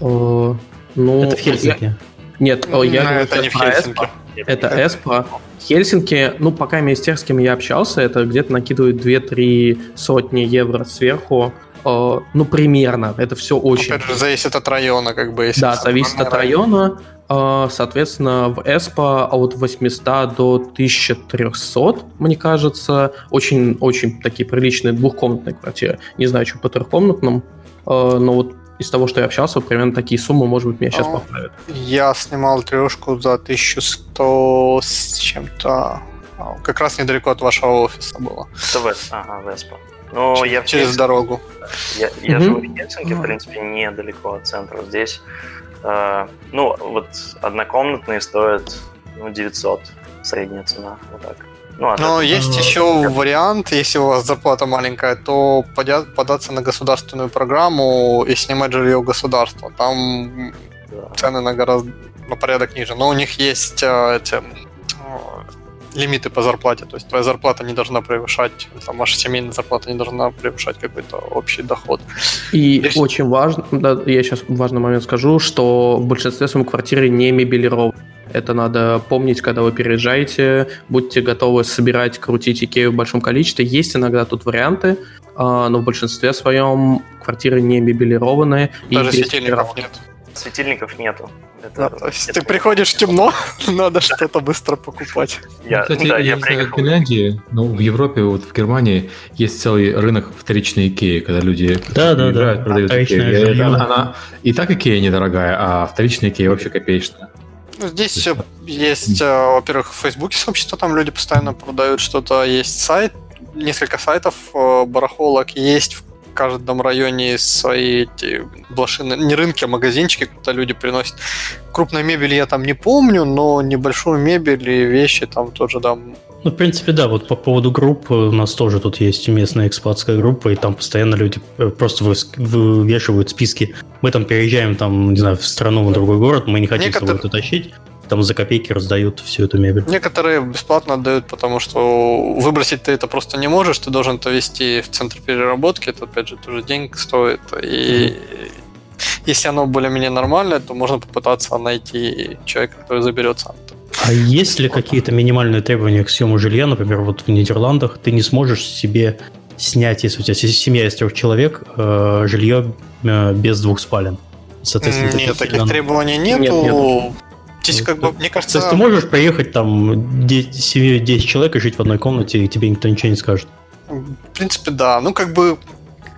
Э, ну, это в Хельсинки? Я... Нет, я говорю, это не в Хельсинки. Это Эспа. Хельсинки, ну, пока с тех, с кем я общался, это где-то накидывают 2-3 сотни евро сверху. Э, ну, примерно. Это все очень... Опять же, зависит от района, как бы. Если да, зависит от района. А, соответственно, в ESPA от 800 до 1300, мне кажется, очень-очень такие приличные двухкомнатные квартиры. Не знаю, что по трехкомнатным, а, но вот из того, что я общался, примерно такие суммы, может быть, меня сейчас ну, поправят. Я снимал трешку за 1100 с чем-то. Как раз недалеко от вашего офиса было. Это Вест, ага, Веспа. Ну, через, я через дорогу. Я, я mm-hmm. живу в Хельсинки, в принципе, недалеко от центра. Здесь, э, ну, вот однокомнатные стоят ну, 900, средняя цена, вот так. Ну, а Но есть ну, еще как... вариант, если у вас зарплата маленькая, то податься на государственную программу и снимать жилье государства. Там да. цены на гораздо на порядок ниже. Но у них есть э, эти лимиты по зарплате. То есть твоя зарплата не должна превышать, там, ваша семейная зарплата не должна превышать какой-то общий доход. И Здесь... очень важно, да, я сейчас важный момент скажу, что в большинстве своем квартиры не мебелированы. Это надо помнить, когда вы переезжаете. Будьте готовы собирать, крутить Икею в большом количестве. Есть иногда тут варианты, а, но в большинстве своем квартиры не мебелированные. Даже светильников нет. Светильников нету. Это, да, это... Ты приходишь темно, надо что-то быстро покупать. Я, Кстати, да, я, я знаю, в Финляндии, ну, в Европе, вот в Германии есть целый рынок вторичной Икеи, когда люди да, да, да. продают Икею. И, она, она, и так Икея недорогая, а вторичная Икея вообще копеечная. Ну, здесь все есть, э, во-первых, в Фейсбуке сообщество, там люди постоянно продают что-то, есть сайт, несколько сайтов э, барахолок, есть в каждом районе свои эти блошины, не рынки, а магазинчики, куда люди приносят. Крупной мебели я там не помню, но небольшую мебель и вещи там тоже, да, ну, в принципе, да, вот по поводу групп у нас тоже тут есть местная экспатская группа, и там постоянно люди э, просто вывешивают списки. Мы там переезжаем, там, не знаю, в страну, в другой город, мы не хотим Некотор... с собой это тащить, там за копейки раздают всю эту мебель. Некоторые бесплатно отдают, потому что выбросить ты это просто не можешь, ты должен это вести в центр переработки, это опять же тоже денег стоит, и mm-hmm. если оно более-менее нормальное, то можно попытаться найти человека, который заберет сам это. А есть ли какие-то минимальные требования к съему жилья, например, вот в Нидерландах ты не сможешь себе снять, если у тебя семья из трех человек, э, жилье э, без двух спален? Соответственно, нет, таких требований нету. Нет, нет. Здесь как бы, мне кажется... То есть ты можешь приехать там 10, семьей 10 человек и жить в одной комнате, и тебе никто ничего не скажет? В принципе, да. Ну, как бы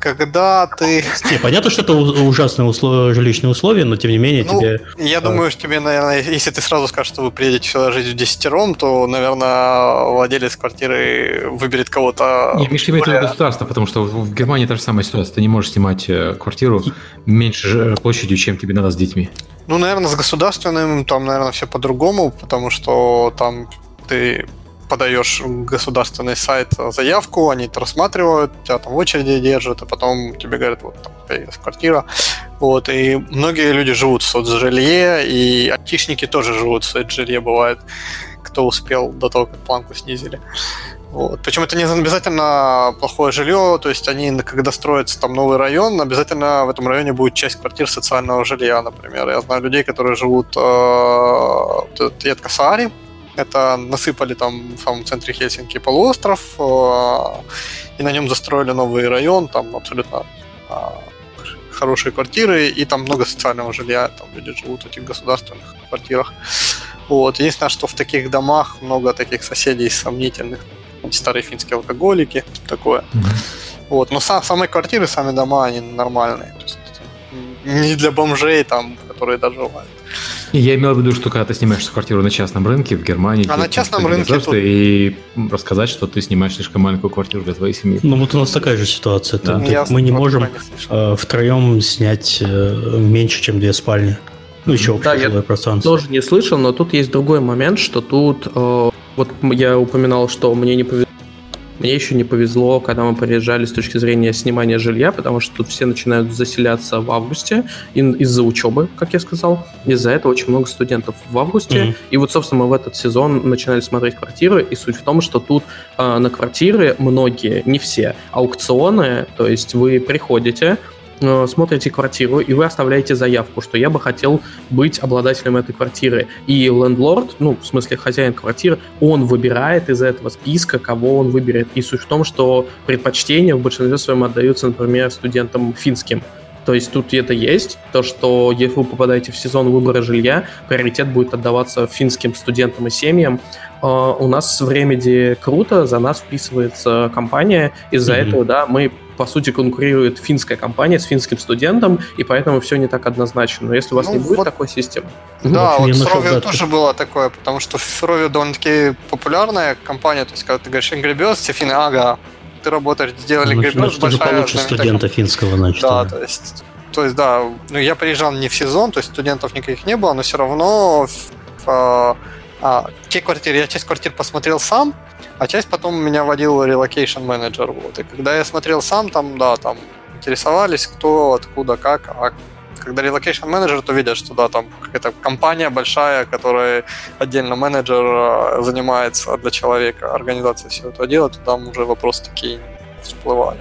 когда ты... Не, понятно, что это ужасные условия, жилищные условия, но тем не менее ну, тебе... Я а... думаю, что тебе, наверное, если ты сразу скажешь, что вы приедете сюда жить в десятером, то, наверное, владелец квартиры выберет кого-то... Не, Миша имеет виду государство, потому что в Германии та же самая ситуация. Ты не можешь снимать э, квартиру меньше площадью, чем тебе надо с детьми. Ну, наверное, с государственным там, наверное, все по-другому, потому что там ты подаешь государственный сайт заявку, они это рассматривают, тебя там в очереди держат, а потом тебе говорят, вот там появилась квартира. Вот, и многие люди живут в соцжилье, и айтишники тоже живут в соцжилье, бывает, кто успел до того, как планку снизили. Вот. Причем это не обязательно плохое жилье, то есть они, когда строится там новый район, обязательно в этом районе будет часть квартир социального жилья, например. Я знаю людей, которые живут э, в Яткасари, это насыпали там в самом центре Хельсинки полуостров, э, и на нем застроили новый район, там абсолютно э, хорошие квартиры, и там много социального жилья, там люди живут в этих государственных квартирах. Вот. Единственное, что в таких домах много таких соседей сомнительных, старые финские алкоголики, такое. Mm-hmm. Вот. Но сам, самые квартиры, сами дома, они нормальные. То есть, не для бомжей, там, которые доживают. Я имел в виду, что когда ты снимаешь квартиру на частном рынке в Германии, а на частном рынке тут... и рассказать, что ты снимаешь слишком маленькую квартиру для твоей семьи. Ну вот у нас такая же ситуация. Да. Ты, мы не можем э, втроем снять э, меньше, чем две спальни. Ну еще общее да, жилое пространство. Тоже не слышал, но тут есть другой момент, что тут э, вот я упоминал, что мне не повезло мне еще не повезло, когда мы приезжали с точки зрения снимания жилья, потому что тут все начинают заселяться в августе из-за учебы, как я сказал. Из-за этого очень много студентов в августе. Mm-hmm. И вот, собственно, мы в этот сезон начинали смотреть квартиры, и суть в том, что тут э, на квартиры многие, не все, аукционы, то есть вы приходите, смотрите квартиру, и вы оставляете заявку, что я бы хотел быть обладателем этой квартиры. И лендлорд, ну, в смысле хозяин квартиры, он выбирает из этого списка, кого он выберет. И суть в том, что предпочтения в большинстве своем отдаются, например, студентам финским. То есть тут это есть, то, что если вы попадаете в сезон выбора жилья, приоритет будет отдаваться финским студентам и семьям. Uh, у нас в Remedy круто, за нас вписывается компания, из-за mm-hmm. этого, да, мы по сути, конкурирует финская компания с финским студентом, и поэтому все не так однозначно. Но если у вас ну, не будет вот... такой системы... Да, вот с Rovio тоже было такое, потому что Rovio довольно-таки популярная компания, то есть когда ты говоришь Angry Birds, все финны, ага, ты работаешь, сделали ну, Angry Birds, большая... получше студента финского, значит. Да, то есть то есть, да, ну, я приезжал не в сезон, то есть студентов никаких не было, но все равно а, а, те квартиры, я часть квартир посмотрел сам, а часть потом меня водил relocation менеджер. Вот. И когда я смотрел сам, там, да, там интересовались, кто, откуда, как, а когда relocation менеджер, то видят, что да, там какая-то компания большая, которая отдельно менеджер а, занимается для человека, организация все это делает, то там уже вопросы такие всплывали.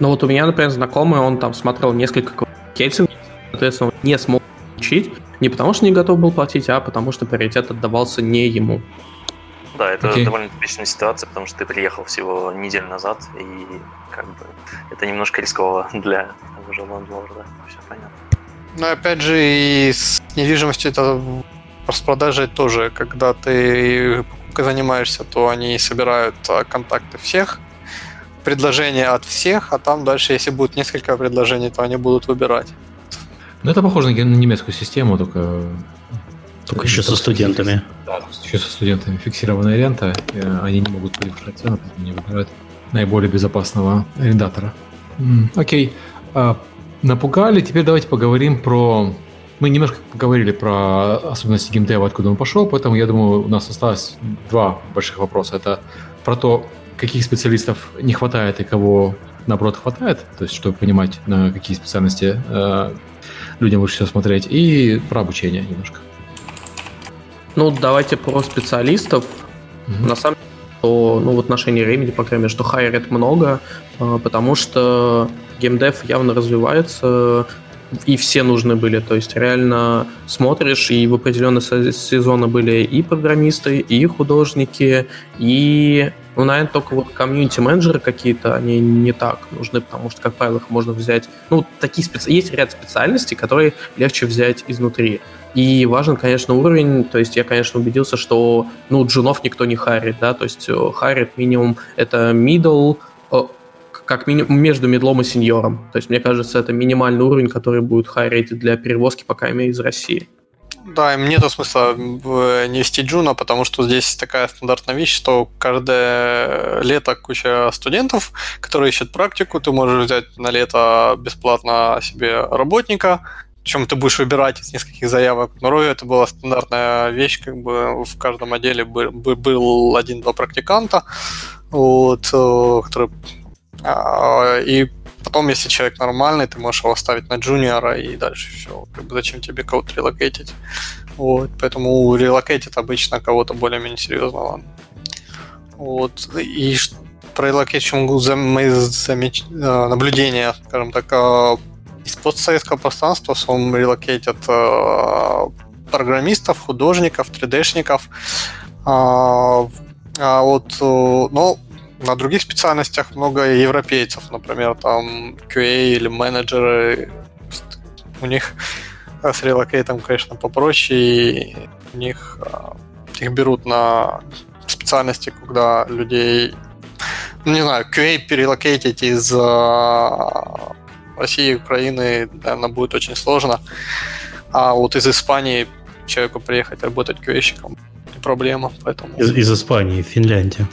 Ну вот у меня, например, знакомый, он там смотрел несколько кейсов, соответственно, не смог учить, не потому что не готов был платить, а потому что приоритет отдавался не ему. Да, это okay. довольно типичная ситуация, потому что ты приехал всего неделю назад, и как бы это немножко рисково для того же лендлорда. Все понятно. Ну, опять же, и с недвижимостью это распродажей тоже, когда ты занимаешься, то они собирают а, контакты всех, предложения от всех, а там дальше, если будет несколько предложений, то они будут выбирать. Ну, это похоже на немецкую систему, только... Только еще со студентами. Да, еще со студентами. Фиксированная рента, они не могут превышать цену, поэтому не выбирают наиболее безопасного арендатора. Окей. А, напугали, теперь давайте поговорим про... Мы немножко поговорили про особенности геймдева, откуда он пошел, поэтому я думаю, у нас осталось два больших вопроса. Это про то, каких специалистов не хватает и кого наоборот хватает, то есть чтобы понимать, на какие специальности э, людям лучше всего смотреть, и про обучение немножко. Ну, давайте про специалистов. Mm-hmm. На самом деле, то, ну, в отношении времени, по крайней мере, что хайрит много, э, потому что геймдев явно развивается, и все нужны были. То есть реально смотришь, и в определенные сезоны были и программисты, и художники, и ну, наверное, только вот комьюнити-менеджеры какие-то, они не так нужны, потому что, как правило, их можно взять... Ну, такие специ... есть ряд специальностей, которые легче взять изнутри. И важен, конечно, уровень, то есть я, конечно, убедился, что, ну, джунов никто не харит, да, то есть э, харит минимум это middle, э, как минимум между медлом и сеньором. То есть, мне кажется, это минимальный уровень, который будет хайрить для перевозки, по крайней из России. Да, им нет смысла не вести Джуна, потому что здесь такая стандартная вещь, что каждое лето куча студентов, которые ищут практику, ты можешь взять на лето бесплатно себе работника, чем ты будешь выбирать из нескольких заявок. Но Рою это была стандартная вещь, как бы в каждом отделе был один-два практиканта, вот, э, которые а, и Потом, если человек нормальный, ты можешь его оставить на джуниора и дальше все. Как бы зачем тебе кого-то релокейтить? Вот, поэтому релокейтит обычно кого-то более-менее серьезного. Вот. И про relocation мои замеч... Э, наблюдения, скажем так, э, из постсоветского пространства сом релокейтят э, программистов, художников, 3D-шников. А, а вот, но на других специальностях много европейцев, например, там QA или менеджеры. У них с релокейтом, конечно, попроще, и у них а, их берут на специальности, когда людей, ну, не знаю, QA перелокейтить из России и Украины, наверное, будет очень сложно. А вот из Испании человеку приехать работать QA-щиком проблема. Поэтому... Из, из Испании, Финляндия.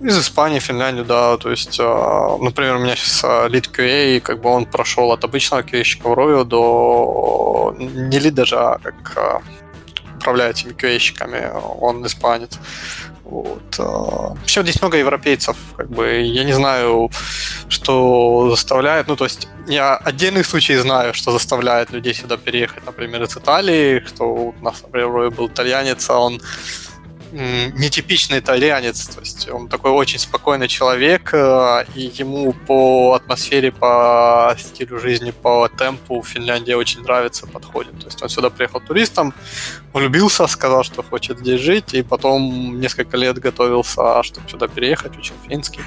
Из Испании, Финляндии, да. То есть, а, например, у меня сейчас лид QA, как бы он прошел от обычного QA-щика в Rovio до не лид даже, а как а, управляет этими QA-щиками, он испанец. Вот. Все, здесь много европейцев, как бы, я не знаю, что заставляет, ну, то есть, я отдельный случай знаю, что заставляет людей сюда переехать, например, из Италии, что у нас, например, был итальянец, а он нетипичный итальянец, то есть он такой очень спокойный человек, э, и ему по атмосфере, по стилю жизни, по темпу Финляндия очень нравится, подходит. То есть он сюда приехал туристом, влюбился, сказал, что хочет здесь жить, и потом несколько лет готовился, чтобы сюда переехать, учил финский.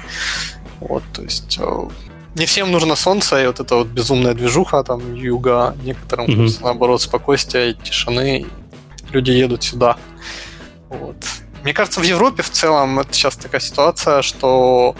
Вот, то есть э, не всем нужно солнце и вот эта вот безумная движуха там юга, некоторым mm-hmm. наоборот спокойствие и тишины. Люди едут сюда. Вот. Мне кажется, в Европе в целом это сейчас такая ситуация, что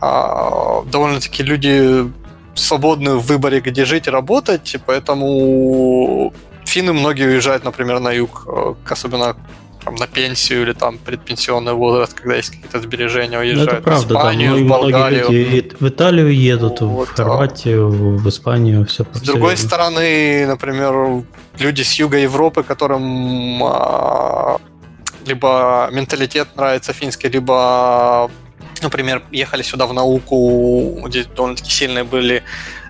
а, довольно-таки люди свободны в выборе, где жить и работать, поэтому финны многие уезжают, например, на юг, э, особенно там, на пенсию или там предпенсионный возраст, когда есть какие-то сбережения, ну, уезжают это правда, в Испанию, да. в Болгарию. Люди в Италию едут, вот, в Хорватию, в Испанию, все. С другой стороны, например, люди с юга Европы, которым а, либо менталитет нравится финский, либо, например, ехали сюда в науку, здесь довольно-таки сильные были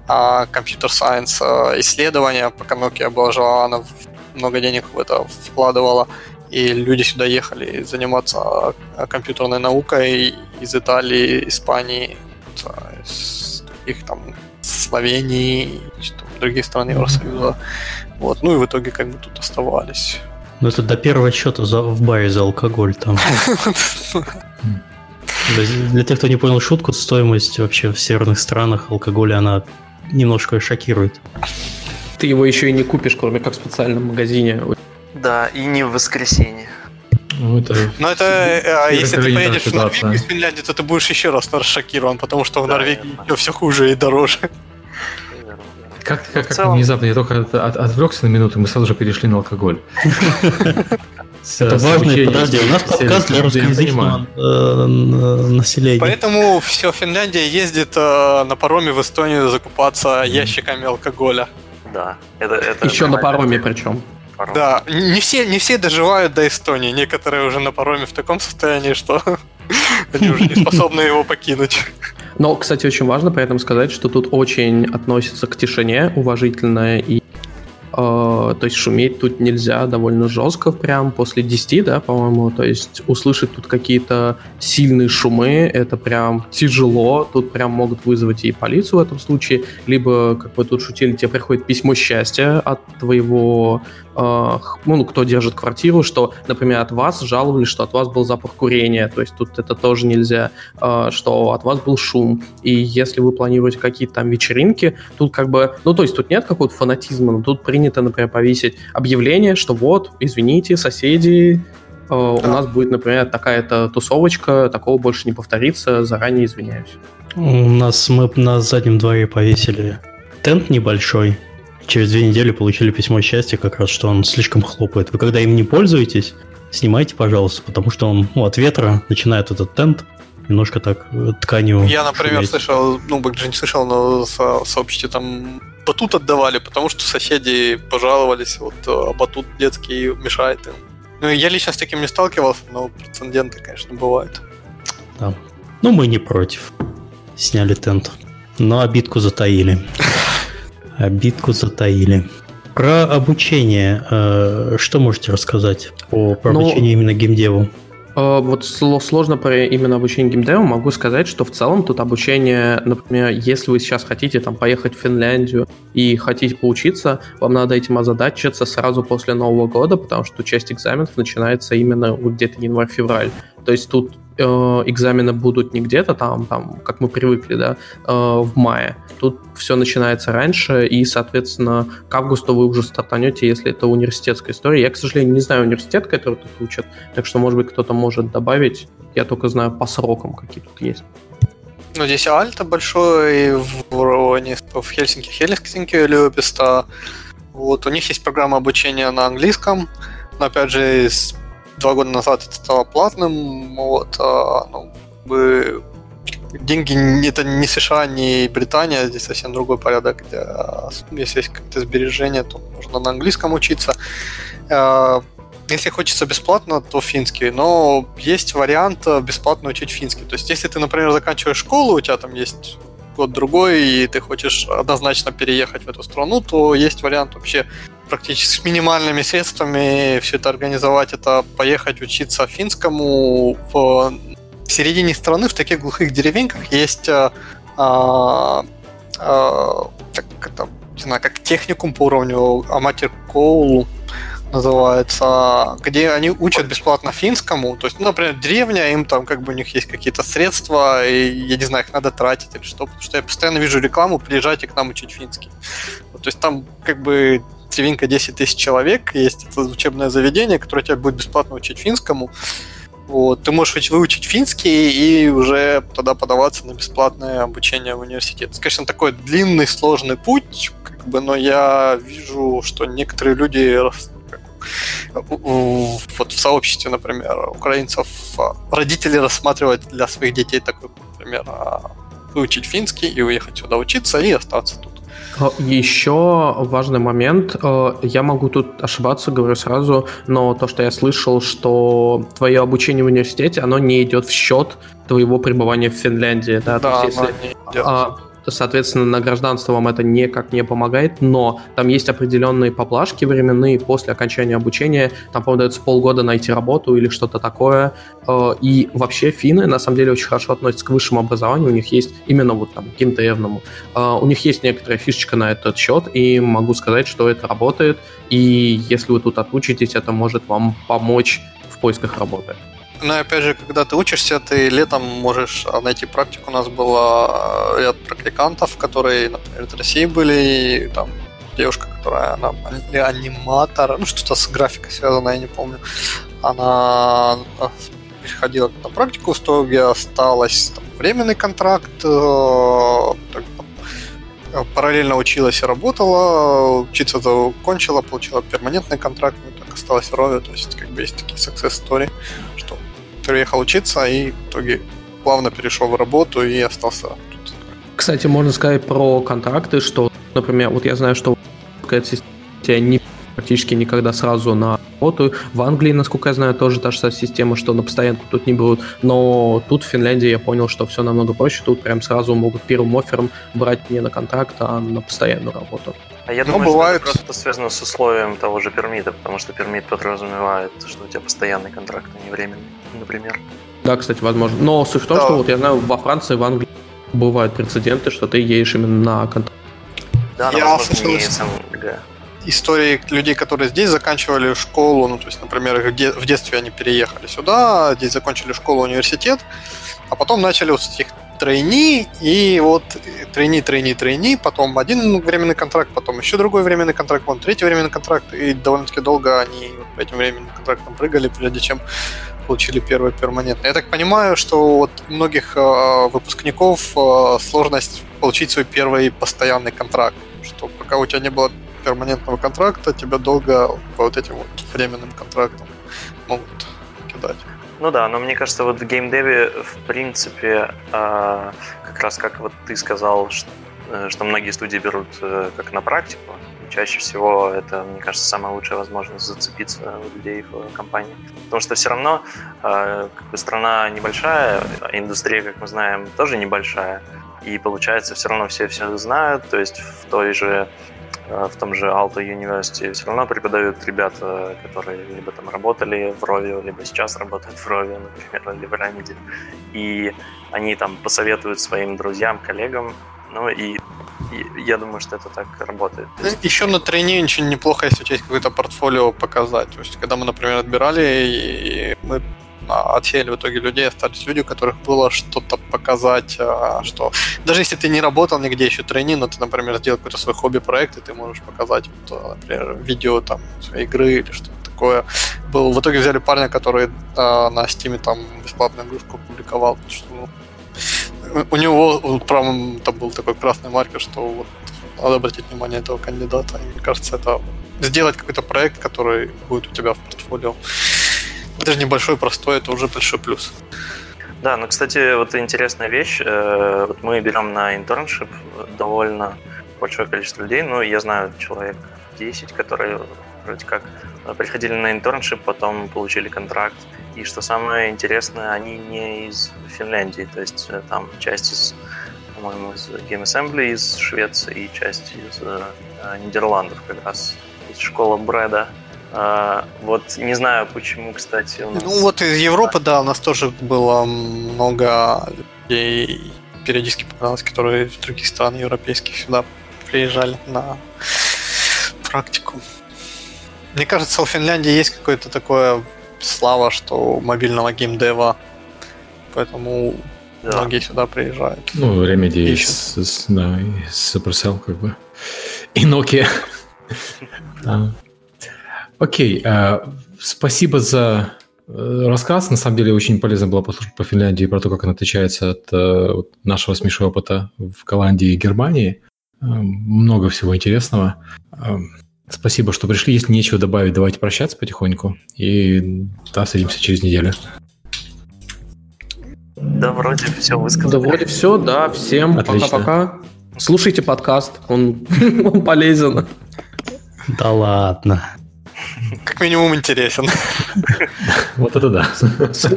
компьютер-сайенс а, исследования, пока Nokia была жива, она много денег в это вкладывала и люди сюда ехали заниматься компьютерной наукой из Италии, Испании, из их там Словении, других стран Евросоюза. Вот. Ну и в итоге как бы тут оставались. Ну это до первого счета за, в баре за алкоголь там. Для тех, кто не понял шутку, стоимость вообще в северных странах алкоголя, она немножко шокирует. Ты его еще и не купишь, кроме как в специальном магазине. Да, и не в воскресенье. Ну, это... Но это, а, если ты поедешь в Норвегию из Финляндии, то ты будешь еще раз шокирован, потому что в Норвегии все хуже и дороже. Как, как, как целом... внезапно, я только от, от, отвлекся на минуту, мы сразу же перешли на алкоголь. Это важно, подожди, у нас подкаст для русскоязычного э, населения. Поэтому все, Финляндия ездит э, на пароме в Эстонию закупаться ящиками алкоголя. Да, это, это Еще на пароме причем паром. Да, не все, не все доживают до Эстонии. Некоторые уже на пароме в таком состоянии, что они уже не способны его покинуть. Но, кстати, очень важно при этом сказать, что тут очень относится к тишине уважительно и Uh, то есть шуметь тут нельзя довольно жестко, прям после 10, да, по-моему. То есть услышать тут какие-то сильные шумы, это прям тяжело. Тут прям могут вызвать и полицию в этом случае. Либо, как вы тут шутили, тебе приходит письмо счастья от твоего Э, ну, кто держит квартиру, что, например, от вас жаловались, что от вас был запах курения, то есть тут это тоже нельзя, э, что от вас был шум. И если вы планируете какие-то там вечеринки, тут как бы, ну, то есть тут нет какого-то фанатизма, но тут принято, например, повесить объявление, что вот, извините, соседи, э, да. у нас будет, например, такая-то тусовочка, такого больше не повторится, заранее извиняюсь. У нас мы на заднем дворе повесили тент небольшой, через две недели получили письмо счастья, как раз, что он слишком хлопает. Вы когда им не пользуетесь, снимайте, пожалуйста, потому что он ну, от ветра начинает этот тент немножко так э, тканью. Я, например, шуметь. слышал, ну, Бэкджи не слышал, но со сообществе там батут отдавали, потому что соседи пожаловались, вот а батут детский мешает им. Ну, я лично с таким не сталкивался, но прецеденты, конечно, бывают. Да. Ну, мы не против. Сняли тент. Но обидку затаили. Обидку затаили. Про обучение, э, что можете рассказать по, про ну, обучение именно геймдеву? Э, вот сложно про именно обучение геймдеву. Могу сказать, что в целом тут обучение, например, если вы сейчас хотите там поехать в Финляндию и хотите поучиться, вам надо этим озадачиться сразу после Нового года, потому что часть экзаменов начинается именно где-то январь-февраль. То есть тут э, экзамены будут не где-то там, там, как мы привыкли, да, э, в мае. Тут все начинается раньше, и, соответственно, к августу вы уже стартанете, если это университетская история. Я, к сожалению, не знаю университет, который тут учат, так что, может быть, кто-то может добавить. Я только знаю по срокам, какие тут есть. Ну, здесь Альта большой, в, в Хельсинки, Хельсинки, Любиста. Вот, у них есть программа обучения на английском, но, опять же, с два года назад это стало платным, вот, а, ну, бы деньги это не США, не Британия, здесь совсем другой порядок, где а, если есть какие-то сбережения, то можно на английском учиться. А, если хочется бесплатно, то финский, но есть вариант бесплатно учить финский. То есть, если ты, например, заканчиваешь школу, у тебя там есть год-другой, и ты хочешь однозначно переехать в эту страну, то есть вариант вообще практически с минимальными средствами все это организовать, это поехать учиться финскому в, в середине страны, в таких глухих деревеньках есть а, а, а, так, это, не знаю, как техникум по уровню Аматер Коул называется, где они учат бесплатно финскому. То есть, ну, например, деревня, им там как бы у них есть какие-то средства, и я не знаю, их надо тратить или что. Потому что я постоянно вижу рекламу, приезжайте к нам учить финский. Вот, то есть там как бы Цивинка 10 тысяч человек, есть это учебное заведение, которое тебя будет бесплатно учить финскому. Вот, ты можешь выучить финский и уже тогда подаваться на бесплатное обучение в университет. Это, конечно, такой длинный, сложный путь, как бы, но я вижу, что некоторые люди вот в сообществе, например, украинцев а, родители рассматривают для своих детей такой, например, а, выучить финский и уехать сюда учиться и остаться тут. Э, Еще важный момент. Э, я могу тут ошибаться, говорю сразу, но то, что я слышал, что твое обучение в университете, оно не идет в счет твоего пребывания в Финляндии. Да, да то есть, если, не идет. А, соответственно, на гражданство вам это никак не помогает, но там есть определенные поблажки временные после окончания обучения, там, по-моему, дается полгода найти работу или что-то такое, э, и вообще финны, на самом деле, очень хорошо относятся к высшему образованию, у них есть именно вот там ГИМТРному, э, у них есть некоторая фишечка на этот счет, и могу сказать, что это работает, и если вы тут отучитесь, это может вам помочь в поисках работы. Ну опять же, когда ты учишься, ты летом можешь а, найти практику. У нас было ряд практикантов, которые, например, из России были, и там девушка, которая она аниматор, ну что-то с графикой связано, я не помню. Она приходила на практику, в итоге осталась там, временный контракт, э, параллельно училась и работала, учиться закончила, получила перманентный контракт, ну так осталась в Рове, то есть как бы есть такие success story, что приехал учиться и в итоге плавно перешел в работу и остался тут. Кстати, можно сказать про контракты, что, например, вот я знаю, что тебя не практически никогда сразу на работу. В Англии, насколько я знаю, тоже та же система, что на постоянку тут не берут. Но тут в Финляндии я понял, что все намного проще. Тут прям сразу могут первым оффером брать не на контракт, а на постоянную работу. А я ну, думаю, бывает... что это просто связано с условием того же пермита, потому что пермит подразумевает, что у тебя постоянный контракт, а не временный, например. Да, кстати, возможно. Но суть в том, да. что вот я знаю, во Франции, в Англии бывают прецеденты, что ты едешь именно на контракт. Да, но, я возможно, слышал... истории людей, которые здесь заканчивали школу, ну, то есть, например, в детстве они переехали сюда, здесь закончили школу, университет, а потом начали вот с этих тройни, и вот тройни, тройни, тройни, потом один временный контракт, потом еще другой временный контракт, потом третий временный контракт, и довольно-таки долго они вот этим временным контрактам прыгали, прежде чем получили первый перманентный. Я так понимаю, что вот у многих э, выпускников э, сложность получить свой первый постоянный контракт, что пока у тебя не было перманентного контракта, тебя долго по вот этим вот временным контрактам могут кидать. Ну да, но мне кажется, вот в геймдеве, в принципе, а, как раз как вот ты сказал, что, э, что многие студии берут э, как на практику, чаще всего это, мне кажется, самая лучшая возможность зацепиться у людей в компании. Потому что все равно а, как бы страна небольшая, а индустрия, как мы знаем, тоже небольшая. И получается, все равно все все знают. То есть в той же Э, в том же Alto University все равно преподают ребята, которые либо там работали в Рове, либо сейчас работают в Рове, например, или в Рамиде. И они там посоветуют своим друзьям, коллегам, ну и, и я думаю, что это так работает. Еще на тренинге очень неплохо, если у тебя есть какое-то портфолио показать. То есть, когда мы, например, отбирали, и мы отсеяли в итоге людей, остались люди, у которых было что-то показать, а, что даже если ты не работал нигде еще трени, но ты, например, сделал какой-то свой хобби-проект, и ты можешь показать, вот, например, видео там игры или что-то такое. Был, в итоге взяли парня, который а, на Steam там бесплатную игрушку публиковал, что ну, у него прям там был такой красный маркер, что вот надо обратить внимание этого кандидата. И мне кажется, это сделать какой-то проект, который будет у тебя в портфолио даже небольшой, простой, это уже большой плюс. Да, ну, кстати, вот интересная вещь. Э, вот мы берем на internship довольно большое количество людей. Ну, я знаю человек 10, которые вроде как приходили на internship, потом получили контракт. И что самое интересное, они не из Финляндии. То есть э, там часть из, по-моему, из Game Assembly из Швеции и часть из э, Нидерландов как раз. Из школа Брэда а, вот не знаю, почему, кстати, у нас... Ну вот из Европы, да, у нас тоже было много людей периодически попадалось, которые из других стран европейских сюда приезжали на практику. Мне кажется, у Финляндии есть какое-то такое слава, что мобильного геймдева, поэтому да. многие сюда приезжают. Ну, Remedy с, с, да, с Supercell как бы. И Nokia. Окей, э, спасибо за Э, рассказ, на самом деле, очень полезно было послушать по Финляндии про то, как она отличается от э, нашего смешного опыта в Голландии и Германии. Много всего интересного. Спасибо, что пришли. Если нечего добавить, давайте прощаться потихоньку. И да, встретимся через неделю. Да, вроде все высказали. Да, вроде все, да. Всем пока-пока. Слушайте подкаст, он, он полезен. Да ладно. Как минимум интересен. Вот это да.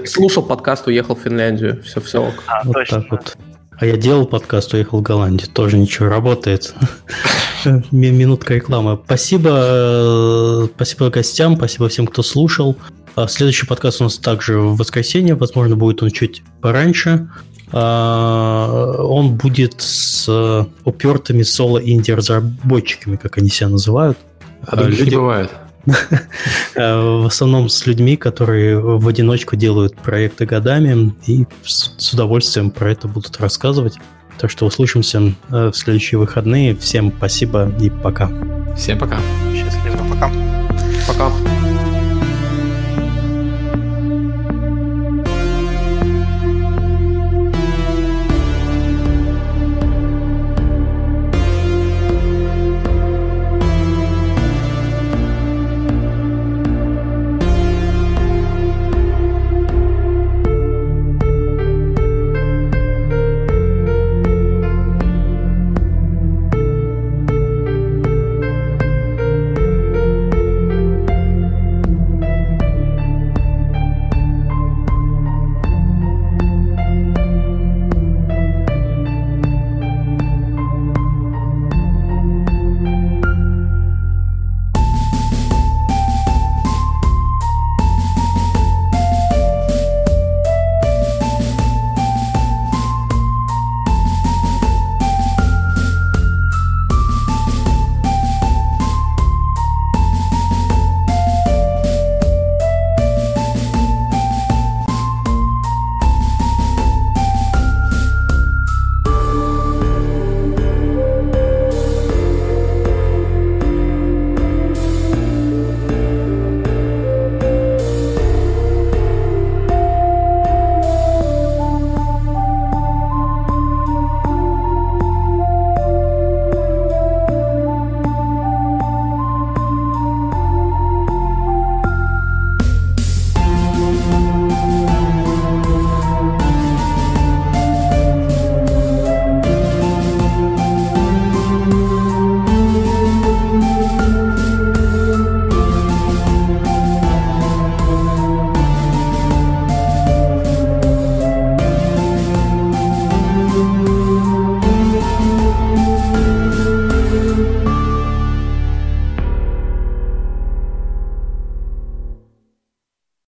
Слушал подкаст, уехал в Финляндию. Все, все. А, вот точно. так вот. А я делал подкаст, уехал в Голландию. Тоже ничего, работает. Минутка рекламы. Спасибо, э, спасибо гостям, спасибо всем, кто слушал. А следующий подкаст у нас также в воскресенье. Возможно, будет он чуть пораньше. А, он будет с упертыми соло-инди-разработчиками, как они себя называют. А других Люди... не бывает. Э, в основном с людьми, которые в одиночку делают проекты годами и с удовольствием про это будут рассказывать. Так что услышимся э, в следующие выходные. Всем спасибо и пока. Всем пока. Счастливо, пока. Пока.